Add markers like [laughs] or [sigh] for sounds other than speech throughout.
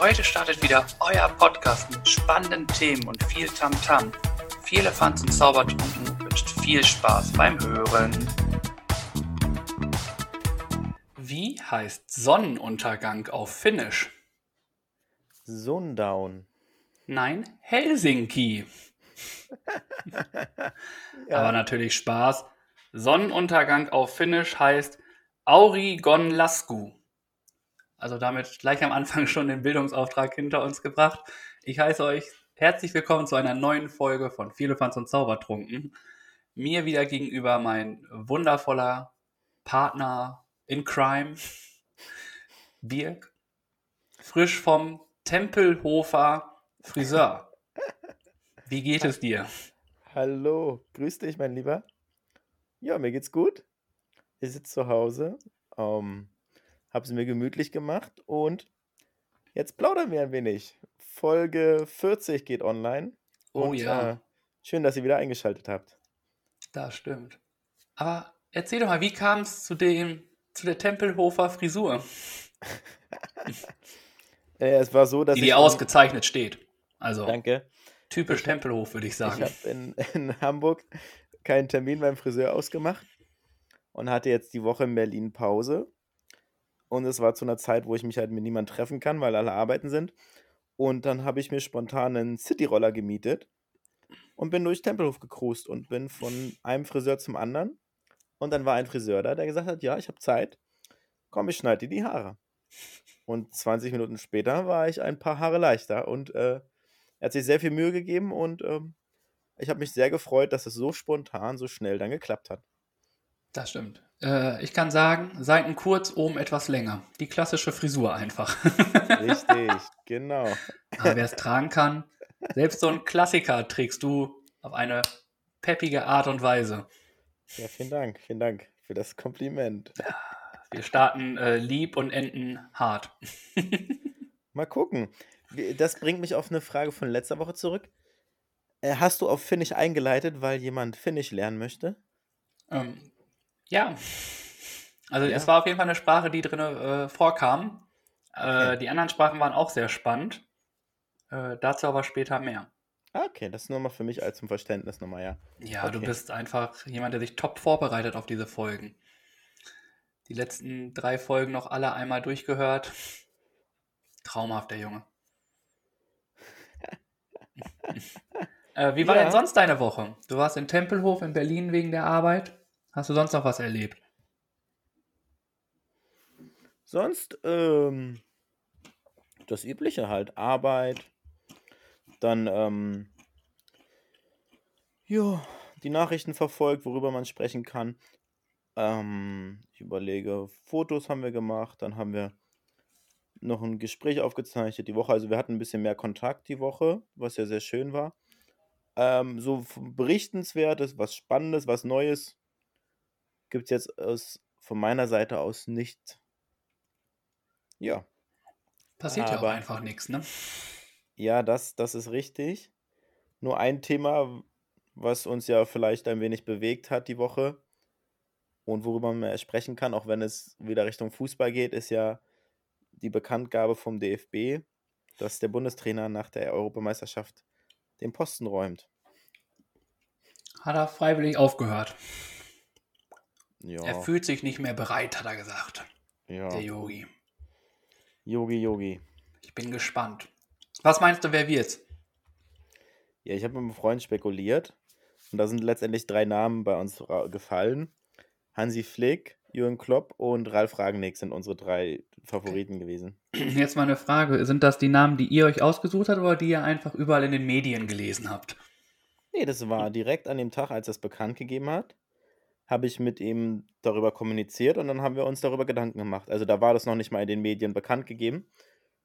Heute startet wieder euer Podcast mit spannenden Themen und viel Tamtam. -Tam. Viel Elefanz und Zaubertrunken wünscht viel Spaß beim Hören. Wie heißt Sonnenuntergang auf Finnisch? Sundown. Nein, Helsinki. [laughs] ja. Aber natürlich Spaß. Sonnenuntergang auf Finnisch heißt Aurigonlasku. Also damit gleich am Anfang [laughs] schon den Bildungsauftrag hinter uns gebracht. Ich heiße euch herzlich willkommen zu einer neuen Folge von Vielefans und Zaubertrunken. Mir wieder gegenüber mein wundervoller Partner in Crime, Birk, frisch vom Tempelhofer Friseur. [laughs] Wie geht es dir? Hallo, grüß dich, mein Lieber. Ja, mir geht's gut. Ich sitze zu Hause, ähm, habe es mir gemütlich gemacht und jetzt plaudern wir ein wenig. Folge 40 geht online. Oh und, ja. Äh, schön, dass ihr wieder eingeschaltet habt. Das stimmt. Aber erzähl doch mal, wie kam es zu dem, zu der Tempelhofer Frisur? [laughs] äh, es war so, dass die, die ausgezeichnet steht. Also danke. Typisch Tempelhof, würde ich sagen. Ich habe in, in Hamburg keinen Termin beim Friseur ausgemacht und hatte jetzt die Woche in Berlin Pause. Und es war zu einer Zeit, wo ich mich halt mit niemandem treffen kann, weil alle arbeiten sind. Und dann habe ich mir spontan einen Cityroller gemietet und bin durch Tempelhof gecruised und bin von einem Friseur zum anderen. Und dann war ein Friseur da, der gesagt hat, ja, ich habe Zeit. Komm, ich schneide dir die Haare. Und 20 Minuten später war ich ein paar Haare leichter und äh, er hat sich sehr viel Mühe gegeben und ähm, ich habe mich sehr gefreut, dass es so spontan, so schnell dann geklappt hat. Das stimmt. Äh, ich kann sagen, Seiten kurz, oben etwas länger. Die klassische Frisur einfach. [laughs] Richtig, genau. Aber wer es tragen kann, selbst so ein Klassiker trägst du auf eine peppige Art und Weise. Ja, vielen Dank, vielen Dank für das Kompliment. Ja, wir starten äh, lieb und enden hart. [laughs] Mal gucken. Das bringt mich auf eine Frage von letzter Woche zurück. Äh, hast du auf Finnisch eingeleitet, weil jemand Finnisch lernen möchte? Ähm, ja. Also ja. es war auf jeden Fall eine Sprache, die drin äh, vorkam. Äh, okay. Die anderen Sprachen waren auch sehr spannend. Äh, dazu aber später mehr. Okay, das ist nur mal für mich als zum Verständnis nochmal, ja. Ja, okay. du bist einfach jemand, der sich top vorbereitet auf diese Folgen. Die letzten drei Folgen noch alle einmal durchgehört. Traumhaft, der Junge. [laughs] äh, wie war ja. denn sonst deine Woche? Du warst in Tempelhof in Berlin wegen der Arbeit. Hast du sonst noch was erlebt? Sonst, ähm, das Übliche halt. Arbeit. Dann, ähm, ja, die Nachrichten verfolgt, worüber man sprechen kann. Ähm, ich überlege, Fotos haben wir gemacht, dann haben wir noch ein Gespräch aufgezeichnet die Woche. Also wir hatten ein bisschen mehr Kontakt die Woche, was ja sehr schön war. Ähm, so berichtenswertes, was Spannendes, was Neues gibt es jetzt aus, von meiner Seite aus nicht. Ja. Passiert ja auch einfach nichts, ne? Ja, das, das ist richtig. Nur ein Thema, was uns ja vielleicht ein wenig bewegt hat die Woche und worüber man mehr sprechen kann, auch wenn es wieder Richtung Fußball geht, ist ja die Bekanntgabe vom DFB, dass der Bundestrainer nach der Europameisterschaft den Posten räumt. Hat er freiwillig aufgehört. Ja. Er fühlt sich nicht mehr bereit, hat er gesagt. Ja. Der Yogi. Yogi, Yogi. Ich bin gespannt. Was meinst du, wer wird's? Ja, ich habe mit einem Freund spekuliert und da sind letztendlich drei Namen bei uns gefallen. Hansi Flick, Jürgen Klopp und Ralf Ragnick sind unsere drei Favoriten gewesen. [clears throat] Jetzt mal eine Frage. Sind das die Namen, die ihr euch ausgesucht habt oder die ihr einfach überall in den Medien gelesen habt? Nee, das war direkt an dem Tag, als er es bekannt gegeben hat habe ich mit ihm darüber kommuniziert und dann haben wir uns darüber Gedanken gemacht. Also da war das noch nicht mal in den Medien bekannt gegeben.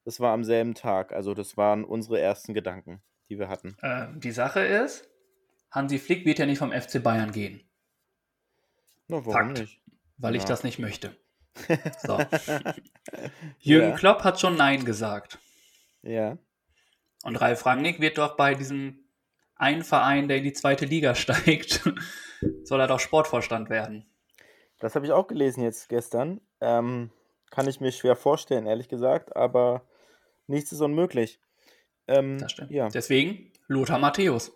Das war am selben Tag. Also das waren unsere ersten Gedanken, die wir hatten. Äh, die Sache ist, Hansi Flick wird ja nicht vom FC Bayern gehen. Na, warum Fakt, nicht? Weil ja. ich das nicht möchte. [laughs] So. Jürgen ja. Klopp hat schon Nein gesagt. Ja. Und Ralf Rangnick wird doch bei diesem ein Verein, der in die zweite Liga [laughs] steigt, soll er doch Sportvorstand werden. Das habe ich auch gelesen jetzt gestern. Ähm, kann ich mir schwer vorstellen, ehrlich gesagt, aber Nichts ist unmöglich. Ähm, Das stimmt. ja. Deswegen Lothar Matthäus.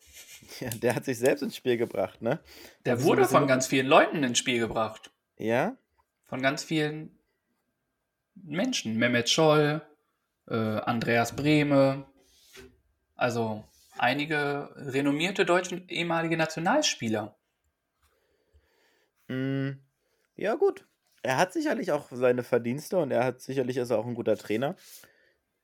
[laughs] ja, der hat sich selbst ins Spiel gebracht, ne? Der Das ist so ein wurde von ganz vielen Leuten ins Spiel gebracht. Ja? Von ganz vielen Menschen. Mehmet Scholl, äh, Andreas Brehme. Also einige renommierte deutsche ehemalige Nationalspieler. Mm, ja, gut. Er hat sicherlich auch seine Verdienste und er hat sicherlich ist er auch ein guter Trainer.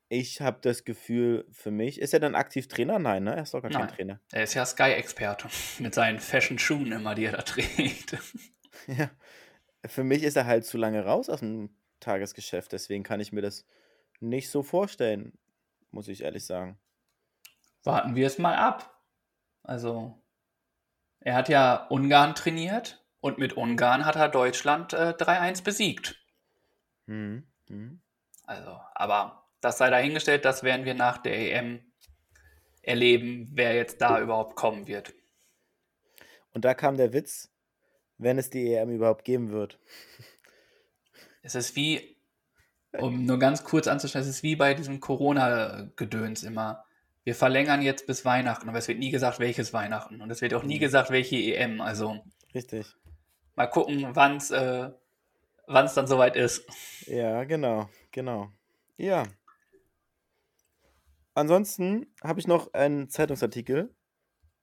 Ich habe das Gefühl, für mich, ist er dann aktiv Trainer? Nein, ne? Er ist doch gar kein Nein. Trainer. Er ist ja Sky-Experte. [laughs] Mit seinen Fashion-Schuhen immer, die er da trägt. [laughs] Ja. Für mich ist er halt zu lange raus aus dem Tagesgeschäft, deswegen kann ich mir das nicht so vorstellen, muss ich ehrlich sagen. Warten wir es mal ab. Also, er hat ja Ungarn trainiert und mit Ungarn hat er Deutschland äh, 3-1 besiegt. Hm, hm. Also, aber das sei dahingestellt, das werden wir nach der EM erleben, wer jetzt da überhaupt kommen wird. Und da kam der Witz, wenn es die EM überhaupt geben wird. [laughs] Es ist wie, um nur ganz kurz anzuschauen, es ist wie bei diesem Corona-Gedöns immer. Wir verlängern jetzt bis Weihnachten, aber es wird nie gesagt, welches Weihnachten. Und es wird auch nie gesagt, welche EM. Also Richtig. mal gucken, wann es äh, wann's dann soweit ist. Ja, genau, genau. Ja. Ansonsten habe ich noch einen Zeitungsartikel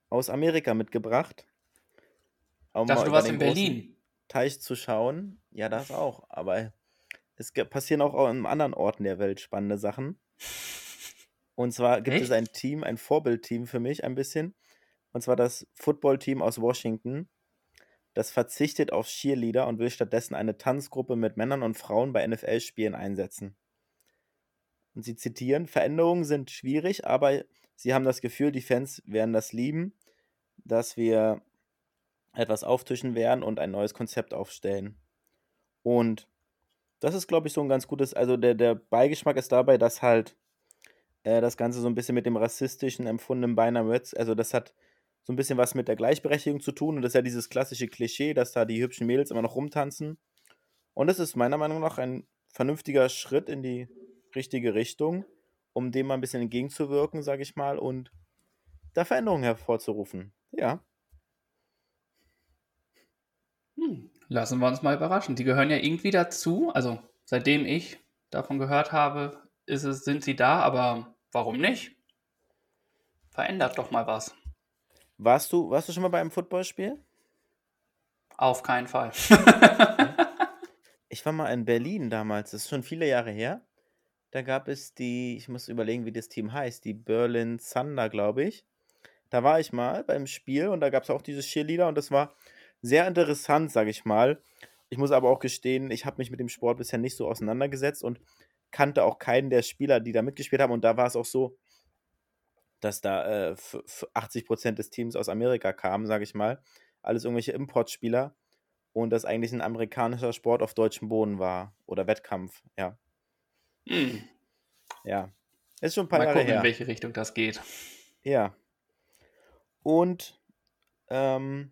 aus Amerika mitgebracht. Um dachte, du warst in Berlin. Teich zu schauen. Ja, das auch. Aber es passieren auch an anderen Orten der Welt spannende Sachen. Und zwar gibt es Echt? ein Team, ein Vorbildteam für mich ein bisschen. Und zwar das Footballteam aus Washington. Das verzichtet auf Cheerleader und will stattdessen eine Tanzgruppe mit Männern und Frauen bei NFL-Spielen einsetzen. Und sie zitieren: Veränderungen sind schwierig, aber sie haben das Gefühl, die Fans werden das lieben, dass wir etwas auftischen werden und ein neues Konzept aufstellen. Und das ist, glaube ich, so ein ganz gutes, also der, der Beigeschmack ist dabei, dass halt äh, das Ganze so ein bisschen mit dem rassistischen empfundenen beinahe wird. Also das hat so ein bisschen was mit der Gleichberechtigung zu tun und das ist ja dieses klassische Klischee, dass da die hübschen Mädels immer noch rumtanzen. Und das ist meiner Meinung nach ein vernünftiger Schritt in die richtige Richtung, um dem mal ein bisschen entgegenzuwirken, sage ich mal, und da Veränderungen hervorzurufen. Ja. Hm, lassen wir uns mal überraschen. Die gehören ja irgendwie dazu. Also seitdem ich davon gehört habe, es, sind sie da, aber warum nicht? Verändert doch mal was. Warst du, warst du schon mal bei einem Footballspiel? Auf keinen Fall. Ich war mal in Berlin damals, das ist schon viele Jahre her. Da gab es die, ich muss überlegen, wie das Team heißt, die Berlin Thunder, glaube ich. Da war ich mal beim Spiel und da gab es auch dieses Cheerleader und das war sehr interessant, sage ich mal. Ich muss aber auch gestehen, ich habe mich mit dem Sport bisher nicht so auseinandergesetzt und kannte auch keinen der Spieler, die da mitgespielt haben. Und da war es auch so, dass da äh, f- f- 80% des Teams aus Amerika kamen, sage ich mal. Alles irgendwelche Importspieler und das eigentlich ein amerikanischer Sport auf deutschem Boden war oder Wettkampf, ja. Hm, Ja. Ist schon ein paar mal Jahre gucken, in her. welche Richtung das geht. Ja. Und ähm,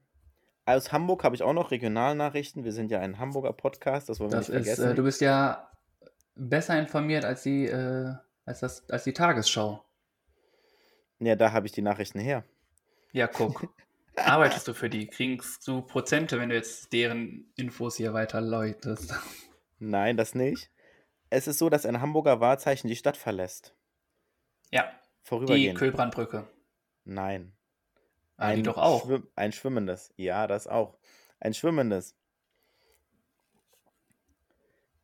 aus Hamburg habe ich auch noch Regionalnachrichten. Wir sind ja ein Hamburger Podcast, das wollen wir Das nicht ist, vergessen. äh, du bist ja besser informiert als die, äh, als das, als die Tagesschau. ja, da habe ich die Nachrichten her. Ja, guck. [laughs] Arbeitest du für die? Kriegst du Prozente, wenn du jetzt deren Infos hier weiterläutest? Nein, das nicht. Es ist so, dass ein Hamburger Wahrzeichen die Stadt verlässt. Ja, die Vorübergehend. Kühlbrandbrücke. Nein. Ah, die doch auch. Schwimm ein schwimmendes. Ja, das auch. Ein schwimmendes.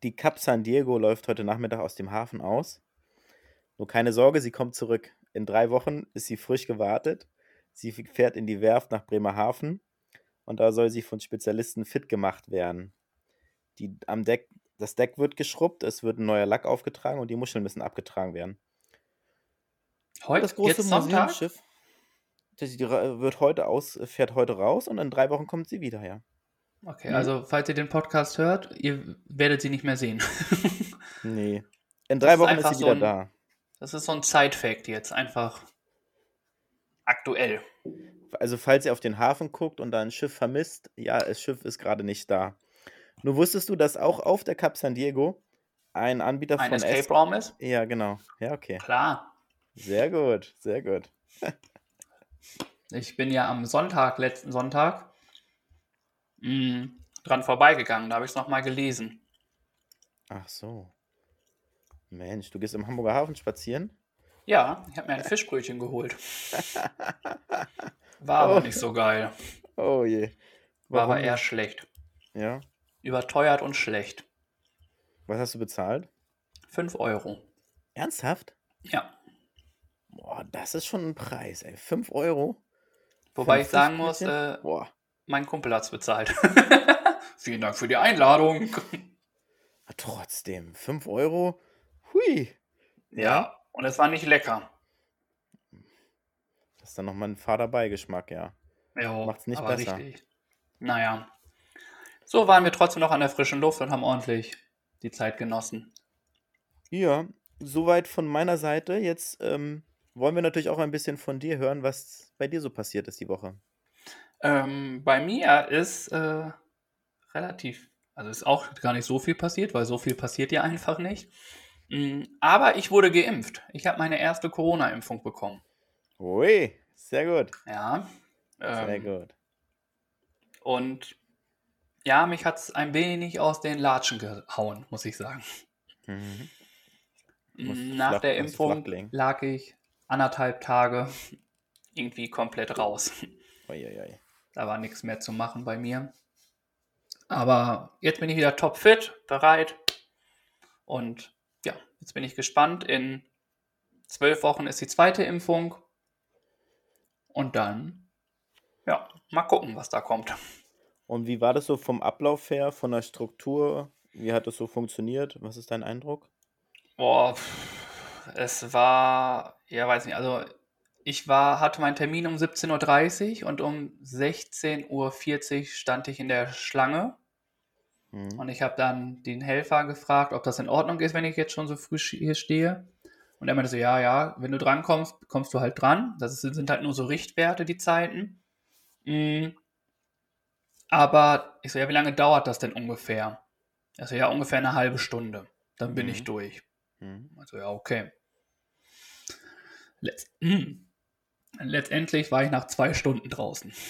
Die Cap San Diego läuft heute Nachmittag aus dem Hafen aus. Nur keine Sorge, sie kommt zurück. In drei Wochen ist sie frisch gewartet. Sie fährt in die Werft nach Bremerhaven und da soll sie von Spezialisten fit gemacht werden. Die, am Deck, das Deck wird geschrubbt, es wird ein neuer Lack aufgetragen und die Muscheln müssen abgetragen werden. Heute, Das große? Museumsschiff das ra- wird heute aus, fährt heute raus und in drei Wochen kommt sie wieder, ja. Okay, Mhm. also falls ihr den Podcast hört, ihr werdet sie nicht mehr sehen. [laughs] Nee. In Das drei ist Wochen ist einfach sie so wieder ein- da. Das ist so ein Side-Fact jetzt, einfach aktuell. Also, falls ihr auf den Hafen guckt und da ein Schiff vermisst, ja, das Schiff ist gerade nicht da. Nur wusstest du, dass auch auf der Cap San Diego ein Anbieter ein von Escape Es Raum ist? Ja, genau. Ja, okay. Klar. Sehr gut, sehr gut. [laughs] Ich bin ja am Sonntag, letzten Sonntag, mh, dran vorbeigegangen. Da habe ich es nochmal gelesen. Ach so. Mensch, du gehst im Hamburger Hafen spazieren? Ja, ich habe mir ein Fischbrötchen geholt. [laughs] War aber Oh. nicht so geil. Oh je. War aber Warum eher schlecht. Ja. Überteuert und schlecht. Was hast du bezahlt? 5 Euro. Ernsthaft? Ja. Boah, das ist schon ein Preis, ey. 5 Euro? Wobei ich sagen muss, äh, Boah. Mein Kumpel hat es bezahlt. [laughs] Vielen Dank für die Einladung. [laughs] Aber Trotzdem, 5 Euro? Hui. Ja, und es war nicht lecker. Das ist dann nochmal ein fader Beigeschmack, ja. Jo, Macht's nicht aber besser. Richtig. Naja. So waren wir trotzdem noch an der frischen Luft und haben ordentlich die Zeit genossen. Ja, soweit von meiner Seite. Jetzt ähm, wollen wir natürlich auch ein bisschen von dir hören, was bei dir so passiert ist die Woche. Ähm, bei mir ist äh, relativ, also ist auch gar nicht so viel passiert, weil so viel passiert ja einfach nicht. Mm, Aber ich wurde geimpft. Ich habe meine erste Corona-Impfung bekommen. Ui, sehr gut. Ja. Sehr Ähm, gut. Und ja, mich hat es ein wenig aus den Latschen gehauen, muss ich sagen. Mhm. Mm, Nach flach- der Impfung lag ich anderthalb Tage irgendwie komplett raus. Uiuiui. Da war nichts mehr zu machen bei mir. Aber jetzt bin ich wieder topfit, bereit. Und ja, jetzt bin ich gespannt. In zwölf Wochen ist die zweite Impfung. Und dann, ja, mal gucken, was da kommt. Und wie war das so vom Ablauf her, von der Struktur? Wie hat das so funktioniert? Was ist dein Eindruck? Boah, es war, ja, weiß nicht, also ich war, hatte meinen Termin um 17.30 Uhr und um 16.40 Uhr stand ich in der Schlange. Mhm. Und ich habe dann den Helfer gefragt, ob das in Ordnung ist, wenn ich jetzt schon so früh hier stehe. Und er meinte so, ja, ja, wenn du dran kommst, du halt dran. Das ist, sind halt nur so Richtwerte, die Zeiten. Mm. Aber ich so, ja, wie lange dauert das denn ungefähr? Also ja, ungefähr eine halbe Stunde. Dann bin Mhm. ich durch. Mhm. Also ja, okay. Letz mm. Letztendlich war ich nach zwei Stunden draußen. [laughs]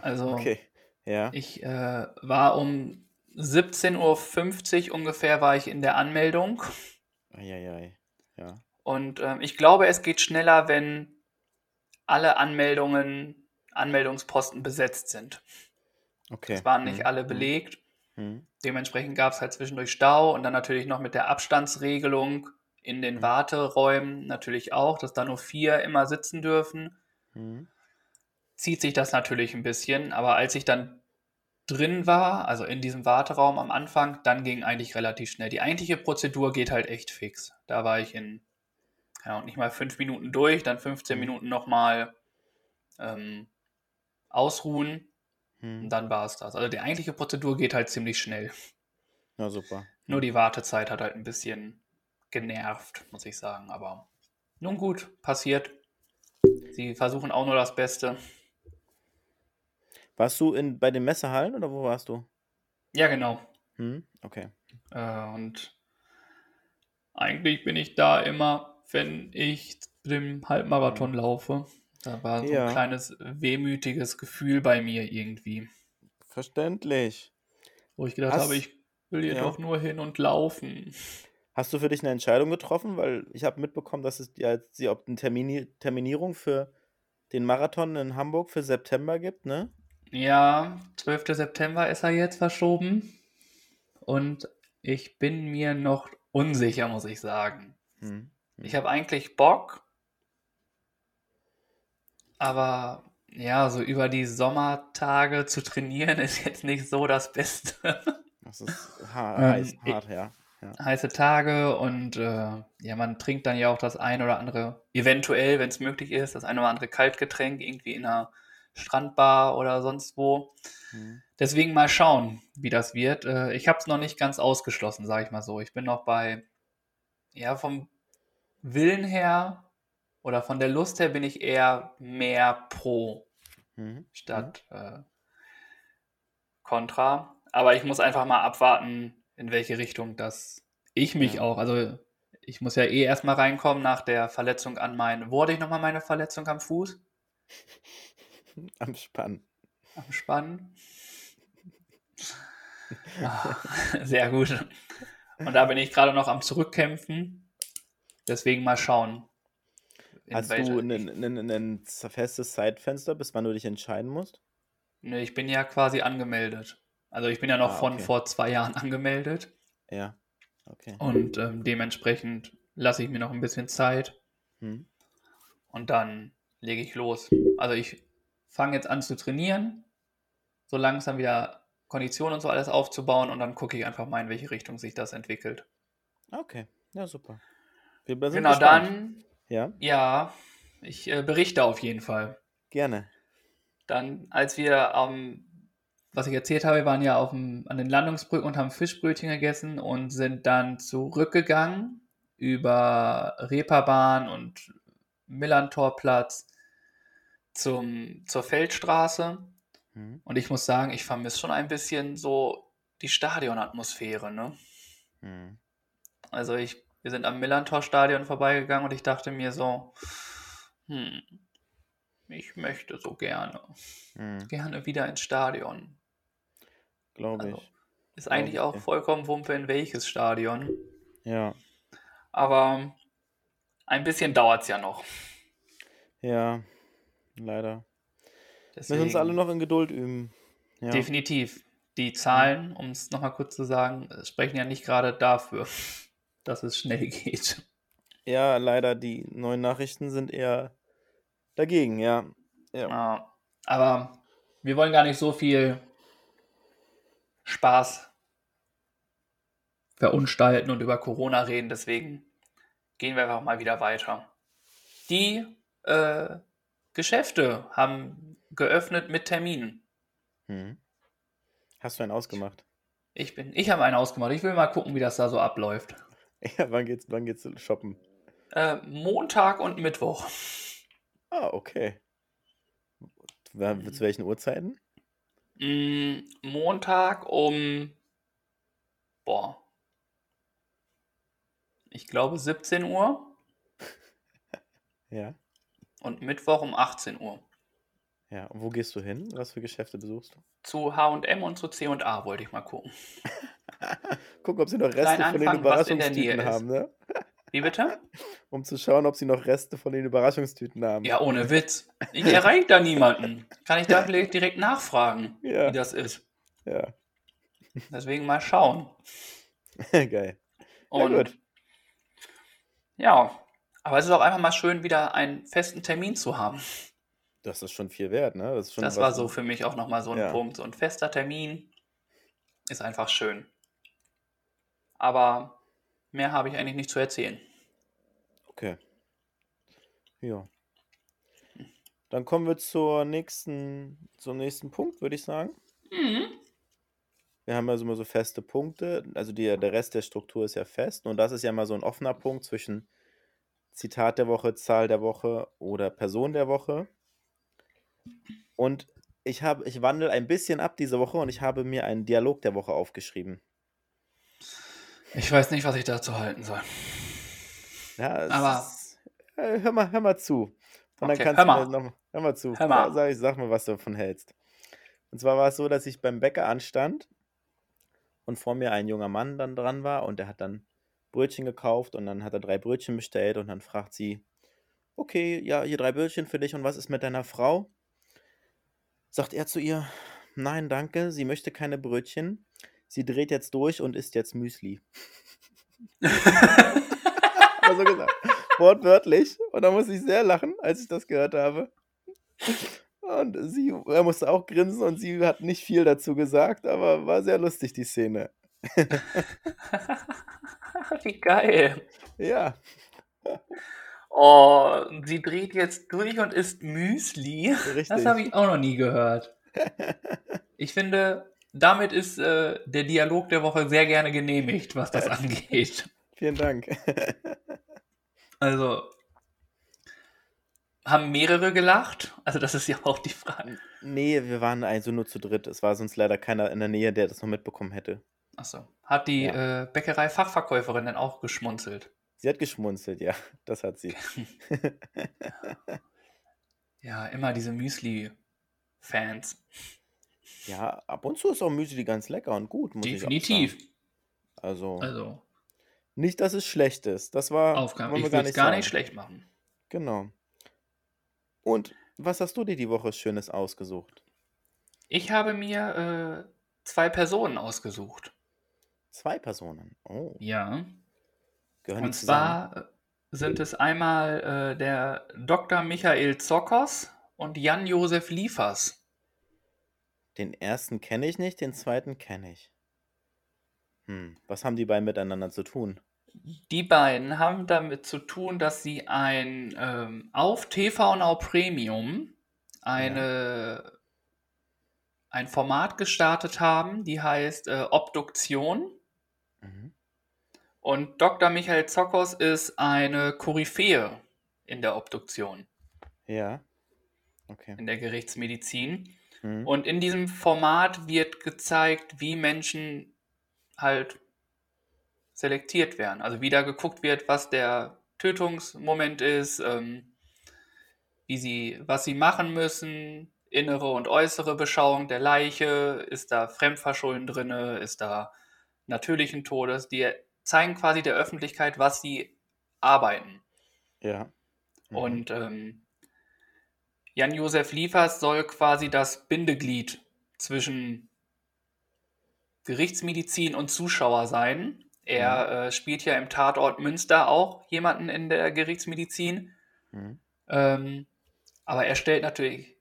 Also Okay, ja. ich äh, war um 17.50 Uhr ungefähr war ich in der Anmeldung. Eieiei. Ja. Und ähm, ich glaube, es geht schneller, wenn alle Anmeldungen, Anmeldungsposten besetzt sind. Okay. Es waren nicht Mhm. alle belegt. Mhm. Dementsprechend gab es halt zwischendurch Stau und dann natürlich noch mit der Abstandsregelung in den Mhm. Warteräumen natürlich auch, dass da nur vier immer sitzen dürfen. Mhm. Zieht sich das natürlich ein bisschen, aber als ich dann drin war, also in diesem Warteraum am Anfang, dann ging eigentlich relativ schnell. Die eigentliche Prozedur geht halt echt fix. Da war ich in, Ahnung, nicht mal fünf Minuten durch, dann 15 Mhm. Minuten nochmal ähm, ausruhen und Mhm. dann war es das. Also die eigentliche Prozedur geht halt ziemlich schnell. Ja, super. Nur die Wartezeit hat halt ein bisschen genervt, muss ich sagen. Aber nun gut, passiert. Sie versuchen auch nur das Beste. Warst du in, bei den Messehallen oder wo warst du? Ja, genau. Hm? Okay. Äh, und eigentlich bin ich da immer, wenn ich den Halbmarathon laufe. Da war so Ja. ein kleines wehmütiges Gefühl bei mir irgendwie, Verständlich. wo ich gedacht Hast- habe, ich will hier ja. doch nur hin und laufen. Hast du für dich eine Entscheidung getroffen? Weil ich habe mitbekommen, dass es ja jetzt die Op- eine Termini Terminierung für den Marathon in Hamburg für September gibt, ne? Ja, 12. September ist er jetzt verschoben. Und ich bin mir noch unsicher, muss ich sagen. Hm. Ich habe eigentlich Bock, aber ja, so über die Sommertage zu trainieren [laughs] ist jetzt nicht so das Beste. Das ist ha Ähm, hart, ja. Ja. Heiße Tage und äh, ja, man trinkt dann ja auch das ein oder andere, eventuell, wenn es möglich ist, das ein oder andere Kaltgetränk irgendwie in einer Strandbar oder sonst wo. Hm. Deswegen mal schauen, wie das wird. Äh, Ich habe es noch nicht ganz ausgeschlossen, sage ich mal so. Ich bin noch bei, ja, vom Willen her oder von der Lust her bin ich eher mehr pro Mhm. statt äh, contra. Aber ich muss einfach mal abwarten, in welche Richtung das Ich mich Ja. auch. Also ich muss ja eh erstmal reinkommen nach der Verletzung an meinen. Wo hatte ich nochmal meine Verletzung am Fuß? [laughs] Am Spann. Am Spann. Ah, [laughs] sehr gut. Und da bin ich gerade noch am Zurückkämpfen. Deswegen mal schauen. Hast du ein festes Zeitfenster, bis wann du dich entscheiden musst? Ne, ich bin ja quasi angemeldet. Also ich bin ja noch Ah, von okay. vor zwei Jahren [laughs] angemeldet. Ja. Okay. Und ähm, dementsprechend lasse ich mir noch ein bisschen Zeit. Hm. Und dann lege ich los. Also ich fange jetzt an zu trainieren, so langsam wieder Kondition und so alles aufzubauen und dann gucke ich einfach mal, in welche Richtung sich das entwickelt. Okay. Ja, super. Wir sind genau, gespannt. dann, Ja, ja, ich äh, berichte auf jeden Fall. gerne. Dann, als wir, ähm, was ich erzählt habe, wir waren ja auf dem, an den Landungsbrücken und haben Fischbrötchen gegessen und sind dann zurückgegangen über Reeperbahn und Millantorplatz zum, zur Feldstraße. Hm. Und ich muss sagen, ich vermisse schon ein bisschen so die Stadionatmosphäre, ne? Hm. Also ich, wir sind am Millantor-Stadion vorbeigegangen und ich dachte mir so, hm, ich möchte so gerne, Hm. gerne wieder ins Stadion. Glaube Also, ich. Ist eigentlich auch vollkommen Wumpe in welches Stadion. Ja. Aber ein bisschen dauert es ja noch. Ja. Leider. Deswegen, Müssen uns alle noch in Geduld üben. Ja. Definitiv. Die Zahlen, um es nochmal kurz zu sagen, sprechen ja nicht gerade dafür, [laughs] dass es schnell geht. Ja, leider, die neuen Nachrichten sind eher dagegen. Ja. Ja, aber wir wollen gar nicht so viel Spaß verunstalten und über Corona reden, deswegen gehen wir einfach mal wieder weiter. Die äh, Geschäfte haben geöffnet mit Terminen. Hm. Hast du einen ausgemacht? Ich bin, ich habe einen ausgemacht. Ich will mal gucken, wie das da so abläuft. [laughs] Ja, wann geht's, wann geht's shoppen? Äh, Montag und Mittwoch. Ah, okay. Zu welchen Uhrzeiten? Mm, Montag um, boah, ich glaube 17 Uhr Ja. und Mittwoch um 18 Uhr. Ja. Und wo gehst du hin? Was für Geschäfte besuchst du? Zu H&M und zu C&A wollte ich mal gucken. [laughs] Guck, ob sie noch Reste Kleiner von den Überraschungstüten haben, ne? Wie bitte? Um zu schauen, ob sie noch Reste von den Überraschungstüten haben. Ja, ohne Witz. Ich erreiche da niemanden. Kann ich da [laughs] vielleicht direkt nachfragen, Ja. wie das ist. Ja. Deswegen mal schauen. [laughs] Geil. Ja, Und gut. ja, aber es ist auch einfach mal schön, wieder einen festen Termin zu haben. Das ist schon viel wert, ne? Das, Das war so für mich auch nochmal so ein Ja. Punkt. So ein fester Termin ist einfach schön. Aber mehr habe ich eigentlich nicht zu erzählen. Okay. Ja. Dann kommen wir zur nächsten, zum nächsten Punkt, würde ich sagen. Mhm. Wir haben also immer so feste Punkte. Also die, der Rest der Struktur ist ja fest. Und das ist ja mal so ein offener Punkt zwischen Zitat der Woche, Zahl der Woche oder Person der Woche. Und ich ich wandle ein bisschen ab diese Woche und ich habe mir einen Dialog der Woche aufgeschrieben. Ich weiß nicht, was ich dazu halten soll. Ja, Aber- ist, äh, hör mal, hör mal zu. Und Okay, dann kannst hör du mal. mir noch, hör mal zu. Hör mal. Ja, Sag, ich, sag mal, was du davon hältst. Und zwar war es so, dass ich beim Bäcker anstand und vor mir ein junger Mann dann dran war und der hat dann Brötchen gekauft und dann hat er drei Brötchen bestellt und dann fragt sie, okay, ja, hier drei Brötchen für dich und was ist mit deiner Frau? Sagt er zu ihr, nein, danke, sie möchte keine Brötchen. Sie dreht jetzt durch und isst jetzt Müsli. [laughs] So gesagt. Wortwörtlich. Und da musste ich sehr lachen, als ich das gehört habe. Und sie, er musste auch grinsen und sie hat nicht viel dazu gesagt, aber war sehr lustig, die Szene. [laughs] Wie geil. Ja, Oh, sie dreht jetzt durch und isst Müsli. richtig. Das habe ich auch noch nie gehört. Ich finde, damit ist äh, der Dialog der Woche sehr gerne genehmigt, was das angeht. [laughs] Vielen Dank. [laughs] Also, haben mehrere gelacht? Also, das ist ja auch die Frage. Nee, wir waren also nur zu dritt. Es war sonst leider keiner in der Nähe, der das noch mitbekommen hätte. Achso. Hat die Ja. äh, Bäckerei-Fachverkäuferin dann auch geschmunzelt? Sie hat geschmunzelt, ja, das hat sie. [laughs] Ja, immer diese Müsli-Fans. Ja, ab und zu ist auch Müsli ganz lecker und gut, muss ich auch sagen. Definitiv. Also, Also, nicht, dass es schlecht ist. Das war, Aufgabe. Ich wir will gar es nicht gar nicht schlecht machen. Genau. Und was hast du dir die Woche Schönes ausgesucht? Ich habe mir äh, zwei Personen ausgesucht. Zwei Personen. Oh, Ja. gehören Und zwar äh, sind es einmal äh, der Dr. Michael Zokos und Jan-Josef Liefers. Den ersten kenne ich nicht, den zweiten kenne ich. Hm, was haben die beiden miteinander zu tun? Die beiden haben damit zu tun, dass sie ein ähm, auf TV Now Premium eine, ein Format gestartet haben, die heißt äh, Obduktion. Mhm. Und Dr. Michael Zokos ist eine Koryphäe in der Obduktion, Ja. Okay. in der Gerichtsmedizin. Mhm. Und in diesem Format wird gezeigt, wie Menschen halt selektiert werden. Also wie da geguckt wird, was der Tötungsmoment ist, ähm, wie sie, was sie machen müssen, innere und äußere Beschauung der Leiche, ist da Fremdverschulden drin, ist da natürlichen Todes. Die zeigen quasi der Öffentlichkeit, was sie arbeiten. Ja. Mhm. Und ähm, Jan-Josef Liefers soll quasi das Bindeglied zwischen Gerichtsmedizin und Zuschauer sein. Er äh, spielt ja im Tatort Münster auch jemanden in der Gerichtsmedizin. Mhm. Ähm, aber er stellt natürlich,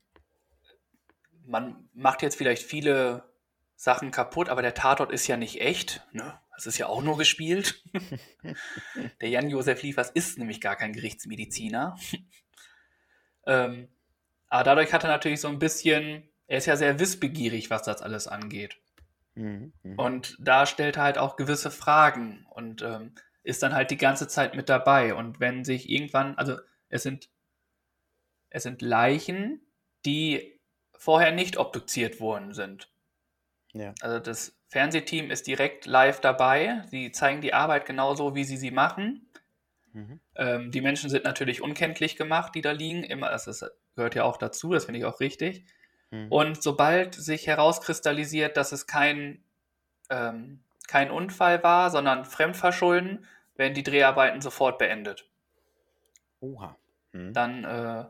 man macht jetzt vielleicht viele Sachen kaputt, aber der Tatort ist ja nicht echt. Ne? Das ist ja auch nur gespielt. [laughs] der Jan-Josef Liefers ist nämlich gar kein Gerichtsmediziner. [laughs] ähm, aber dadurch hat er natürlich so ein bisschen, er ist ja sehr wissbegierig, was das alles angeht. Mhm. Mhm. Und da stellt er halt auch gewisse Fragen und ähm, ist dann halt die ganze Zeit mit dabei. Und wenn sich irgendwann, also es sind, es sind Leichen, die vorher nicht obduziert worden sind. Ja. Also das Fernsehteam ist direkt live dabei. Sie zeigen die Arbeit genauso, wie sie sie machen. Mhm. Ähm, die Menschen sind natürlich unkenntlich gemacht, die da liegen. Immer, das ist, gehört ja auch dazu, das finde ich auch richtig. Mhm. Und sobald sich herauskristallisiert, dass es kein, ähm, kein Unfall war, sondern Fremdverschulden, werden die Dreharbeiten sofort beendet. Oha. Mhm. Dann äh,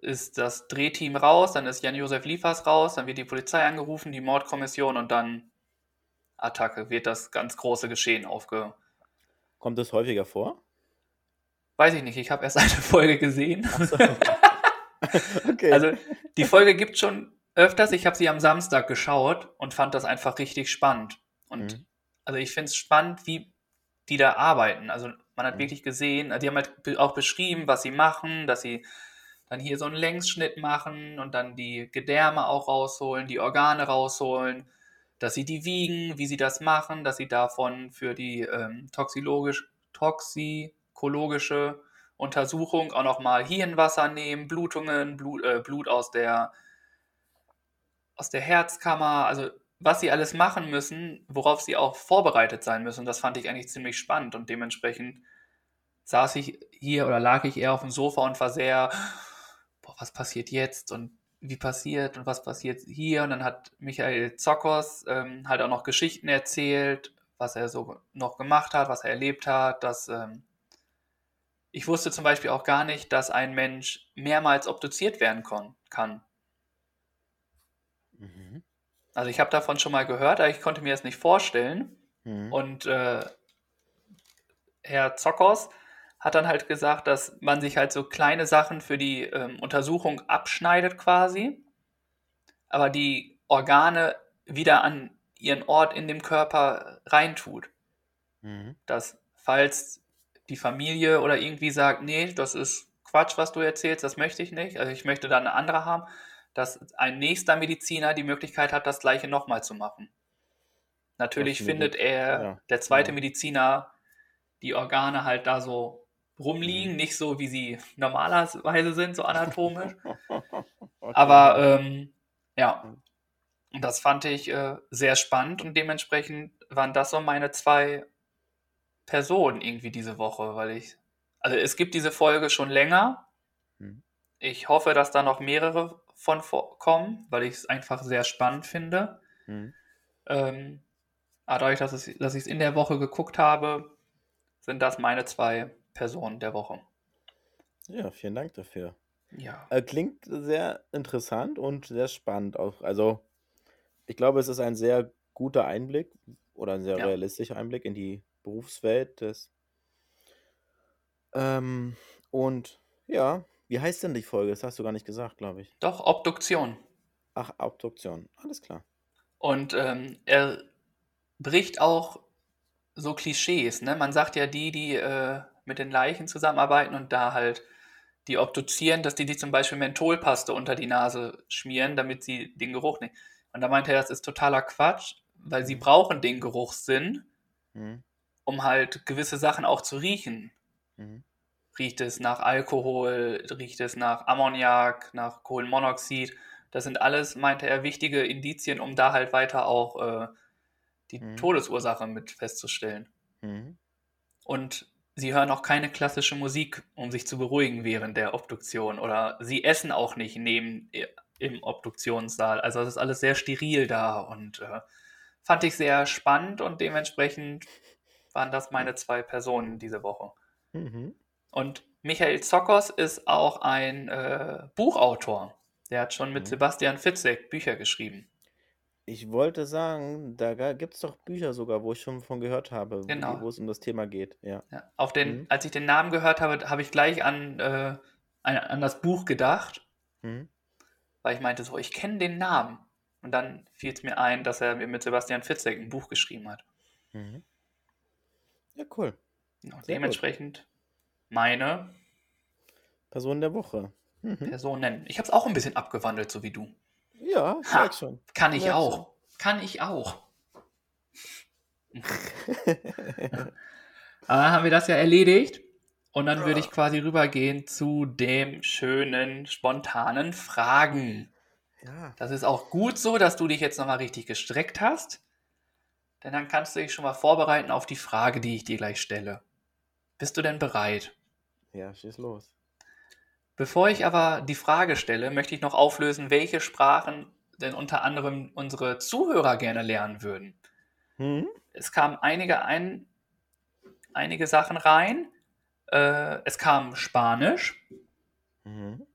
ist das Drehteam raus, dann ist Jan-Josef Liefers raus, dann wird die Polizei angerufen, die Mordkommission und dann Attacke, wird das ganz große Geschehen aufge... Kommt das häufiger vor? Weiß ich nicht, ich habe erst [laughs] eine Folge gesehen. Ach so. [laughs] okay. Also die Folge gibt schon öfters. Ich habe sie am Samstag geschaut und fand das einfach richtig spannend. Und Mhm. also ich finde es spannend, wie die da arbeiten. Also man hat Mhm. wirklich gesehen, die haben halt auch beschrieben, was sie machen, dass sie dann hier so einen Längsschnitt machen und dann die Gedärme auch rausholen, die Organe rausholen, dass sie die wiegen, wie sie das machen, dass sie davon für die ähm, toxologisch, toxikologische Untersuchung auch nochmal Hirnwasser nehmen, Blutungen, Blut, äh, Blut aus der, aus der Herzkammer, also was sie alles machen müssen, worauf sie auch vorbereitet sein müssen. Das fand ich eigentlich ziemlich spannend und dementsprechend saß ich hier oder lag ich eher auf dem Sofa und war sehr, boah, was passiert jetzt und wie passiert und was passiert hier. Und dann hat Michael Zokos ähm, halt auch noch Geschichten erzählt, was er so noch gemacht hat, was er erlebt hat, dass ähm, ich wusste zum Beispiel auch gar nicht, dass ein Mensch mehrmals obduziert werden kann. Mhm. Also ich habe davon schon mal gehört, aber ich konnte mir das nicht vorstellen. Mhm. Und äh, Herr Zokos hat dann halt gesagt, dass man sich halt so kleine Sachen für die ähm, Untersuchung abschneidet quasi, aber die Organe wieder an ihren Ort in dem Körper reintut. Mhm. Dass falls die Familie oder irgendwie sagt, nee, das ist Quatsch, was du erzählst, das möchte ich nicht, also ich möchte da eine andere haben, dass ein nächster Mediziner die Möglichkeit hat, das gleiche nochmal zu machen. Natürlich findet er, ja, der zweite ja. Mediziner, die Organe halt da so rumliegen, Mhm. nicht so, wie sie normalerweise sind, so anatomisch. [laughs] Okay. Aber ähm, ja, und das fand ich äh, sehr spannend und dementsprechend waren das so meine zwei Personen irgendwie diese Woche, weil ich. Also es gibt diese Folge schon länger. Hm. Ich hoffe, dass da noch mehrere von vorkommen, weil ich es einfach sehr spannend finde. Hm. Ähm, aber dadurch, dass, es, dass ich es in der Woche geguckt habe, sind das meine zwei Personen der Woche. Ja, vielen Dank dafür. Ja. Äh, klingt sehr interessant und sehr spannend auch. Also, ich glaube, es ist ein sehr guter Einblick oder ein sehr Ja. realistischer Einblick in die Berufswelt des. Ähm, und ja, wie heißt denn die Folge? Das hast du gar nicht gesagt, glaube ich. Doch, Obduktion. Ach, Obduktion. Alles klar. Und ähm, er bricht auch so Klischees, ne? Man sagt ja, die, die äh, mit den Leichen zusammenarbeiten und da halt die obduzieren, dass die sich zum Beispiel Mentholpaste unter die Nase schmieren, damit sie den Geruch nicht. Und da meinte er, das ist totaler Quatsch, weil sie Mhm. brauchen den Geruchssinn, Mhm. Um halt gewisse Sachen auch zu riechen. Mhm. Riecht es nach Alkohol, riecht es nach Ammoniak, nach Kohlenmonoxid. Das sind alles, meinte er, wichtige Indizien, um da halt weiter auch äh, die Mhm. Todesursache mit festzustellen. Mhm. Und sie hören auch keine klassische Musik, um sich zu beruhigen während der Obduktion. Oder sie essen auch nicht neben äh, im Obduktionssaal. Also es ist alles sehr steril da und äh, fand ich sehr spannend und dementsprechend waren das meine zwei Personen diese Woche. Mhm. Und Michael Zokos ist auch ein äh, Buchautor. Der hat schon mit Mhm. Sebastian Fitzek Bücher geschrieben. Ich wollte sagen, da gibt es doch Bücher sogar, wo ich schon von gehört habe, Genau. wo, wo es um das Thema geht. Ja. Ja, auf den, Mhm. Als ich den Namen gehört habe, habe ich gleich an, äh, an, an das Buch gedacht, Mhm. weil ich meinte so, ich kenne den Namen. Und dann fiel es mir ein, dass er mit Sebastian Fitzek ein Buch geschrieben hat. Mhm. Ja, cool. Ja, Sehr gut. dementsprechend meine Person der Woche. Mhm. Personen. Ich habe es auch ein bisschen abgewandelt, so wie du. Ja, ich Ha. schon. Kann ich Ja, auch. Kann ich auch. Aber [laughs] dann haben wir das ja erledigt. Und dann würde ich quasi rübergehen zu dem schönen, spontanen Fragen. ja. Das ist auch gut so, dass du dich jetzt nochmal richtig gestreckt hast. Denn dann kannst du dich schon mal vorbereiten auf die Frage, die ich dir gleich stelle. Bist du denn bereit? Ja, schieß los. Bevor ich aber die Frage stelle, möchte ich noch auflösen, welche Sprachen denn unter anderem unsere Zuhörer gerne lernen würden. Mhm. Es kamen einige, ein, einige Sachen rein. Äh, es kam Spanisch, Mhm.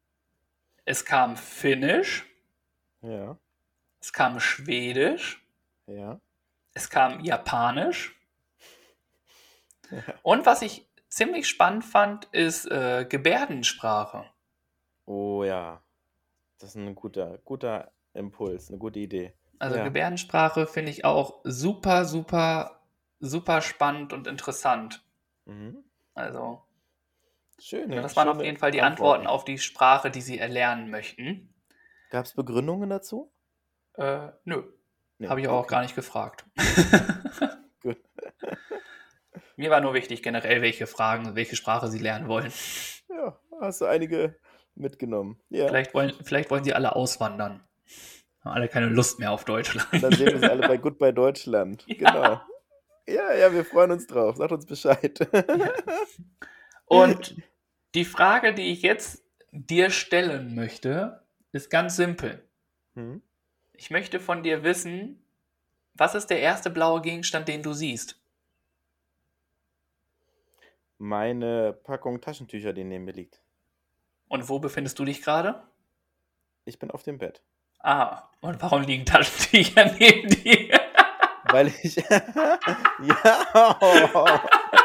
es kam Finnisch, Ja, es kam Schwedisch, ja. Es kam Japanisch. Ja. Und was ich ziemlich spannend fand, ist äh, Gebärdensprache. Oh ja. Das ist ein guter, guter Impuls, eine gute Idee. Also Ja. Gebärdensprache finde ich auch super, super, super spannend und interessant. Mhm. Also Schön. ja, das waren auf jeden Fall die Antworten auf die Sprache, die Sie erlernen möchten. Gab es Begründungen dazu? Äh, nö, Nee, habe ich aber auch okay. gar nicht gefragt. [laughs] Gut. [laughs] Mir war nur wichtig generell, welche Fragen, welche Sprache Sie lernen wollen. Ja, hast du einige mitgenommen. Ja. Vielleicht wollen, vielleicht wollen Sie alle auswandern. Haben alle keine Lust mehr auf Deutschland. Und dann sehen wir sie alle bei [laughs] Goodbye Deutschland. Ja. Genau. Ja, ja, wir freuen uns drauf. Sagt uns Bescheid. Und die Frage, die ich jetzt dir stellen möchte, ist ganz simpel. Hm? Ich möchte von dir wissen, was ist der erste blaue Gegenstand, den du siehst? Meine Packung Taschentücher, die neben mir liegt. Und wo befindest du dich gerade? Ich bin auf dem Bett. Ah, und warum liegen Taschentücher [laughs] neben dir? Weil ich. [laughs] ja. [laughs]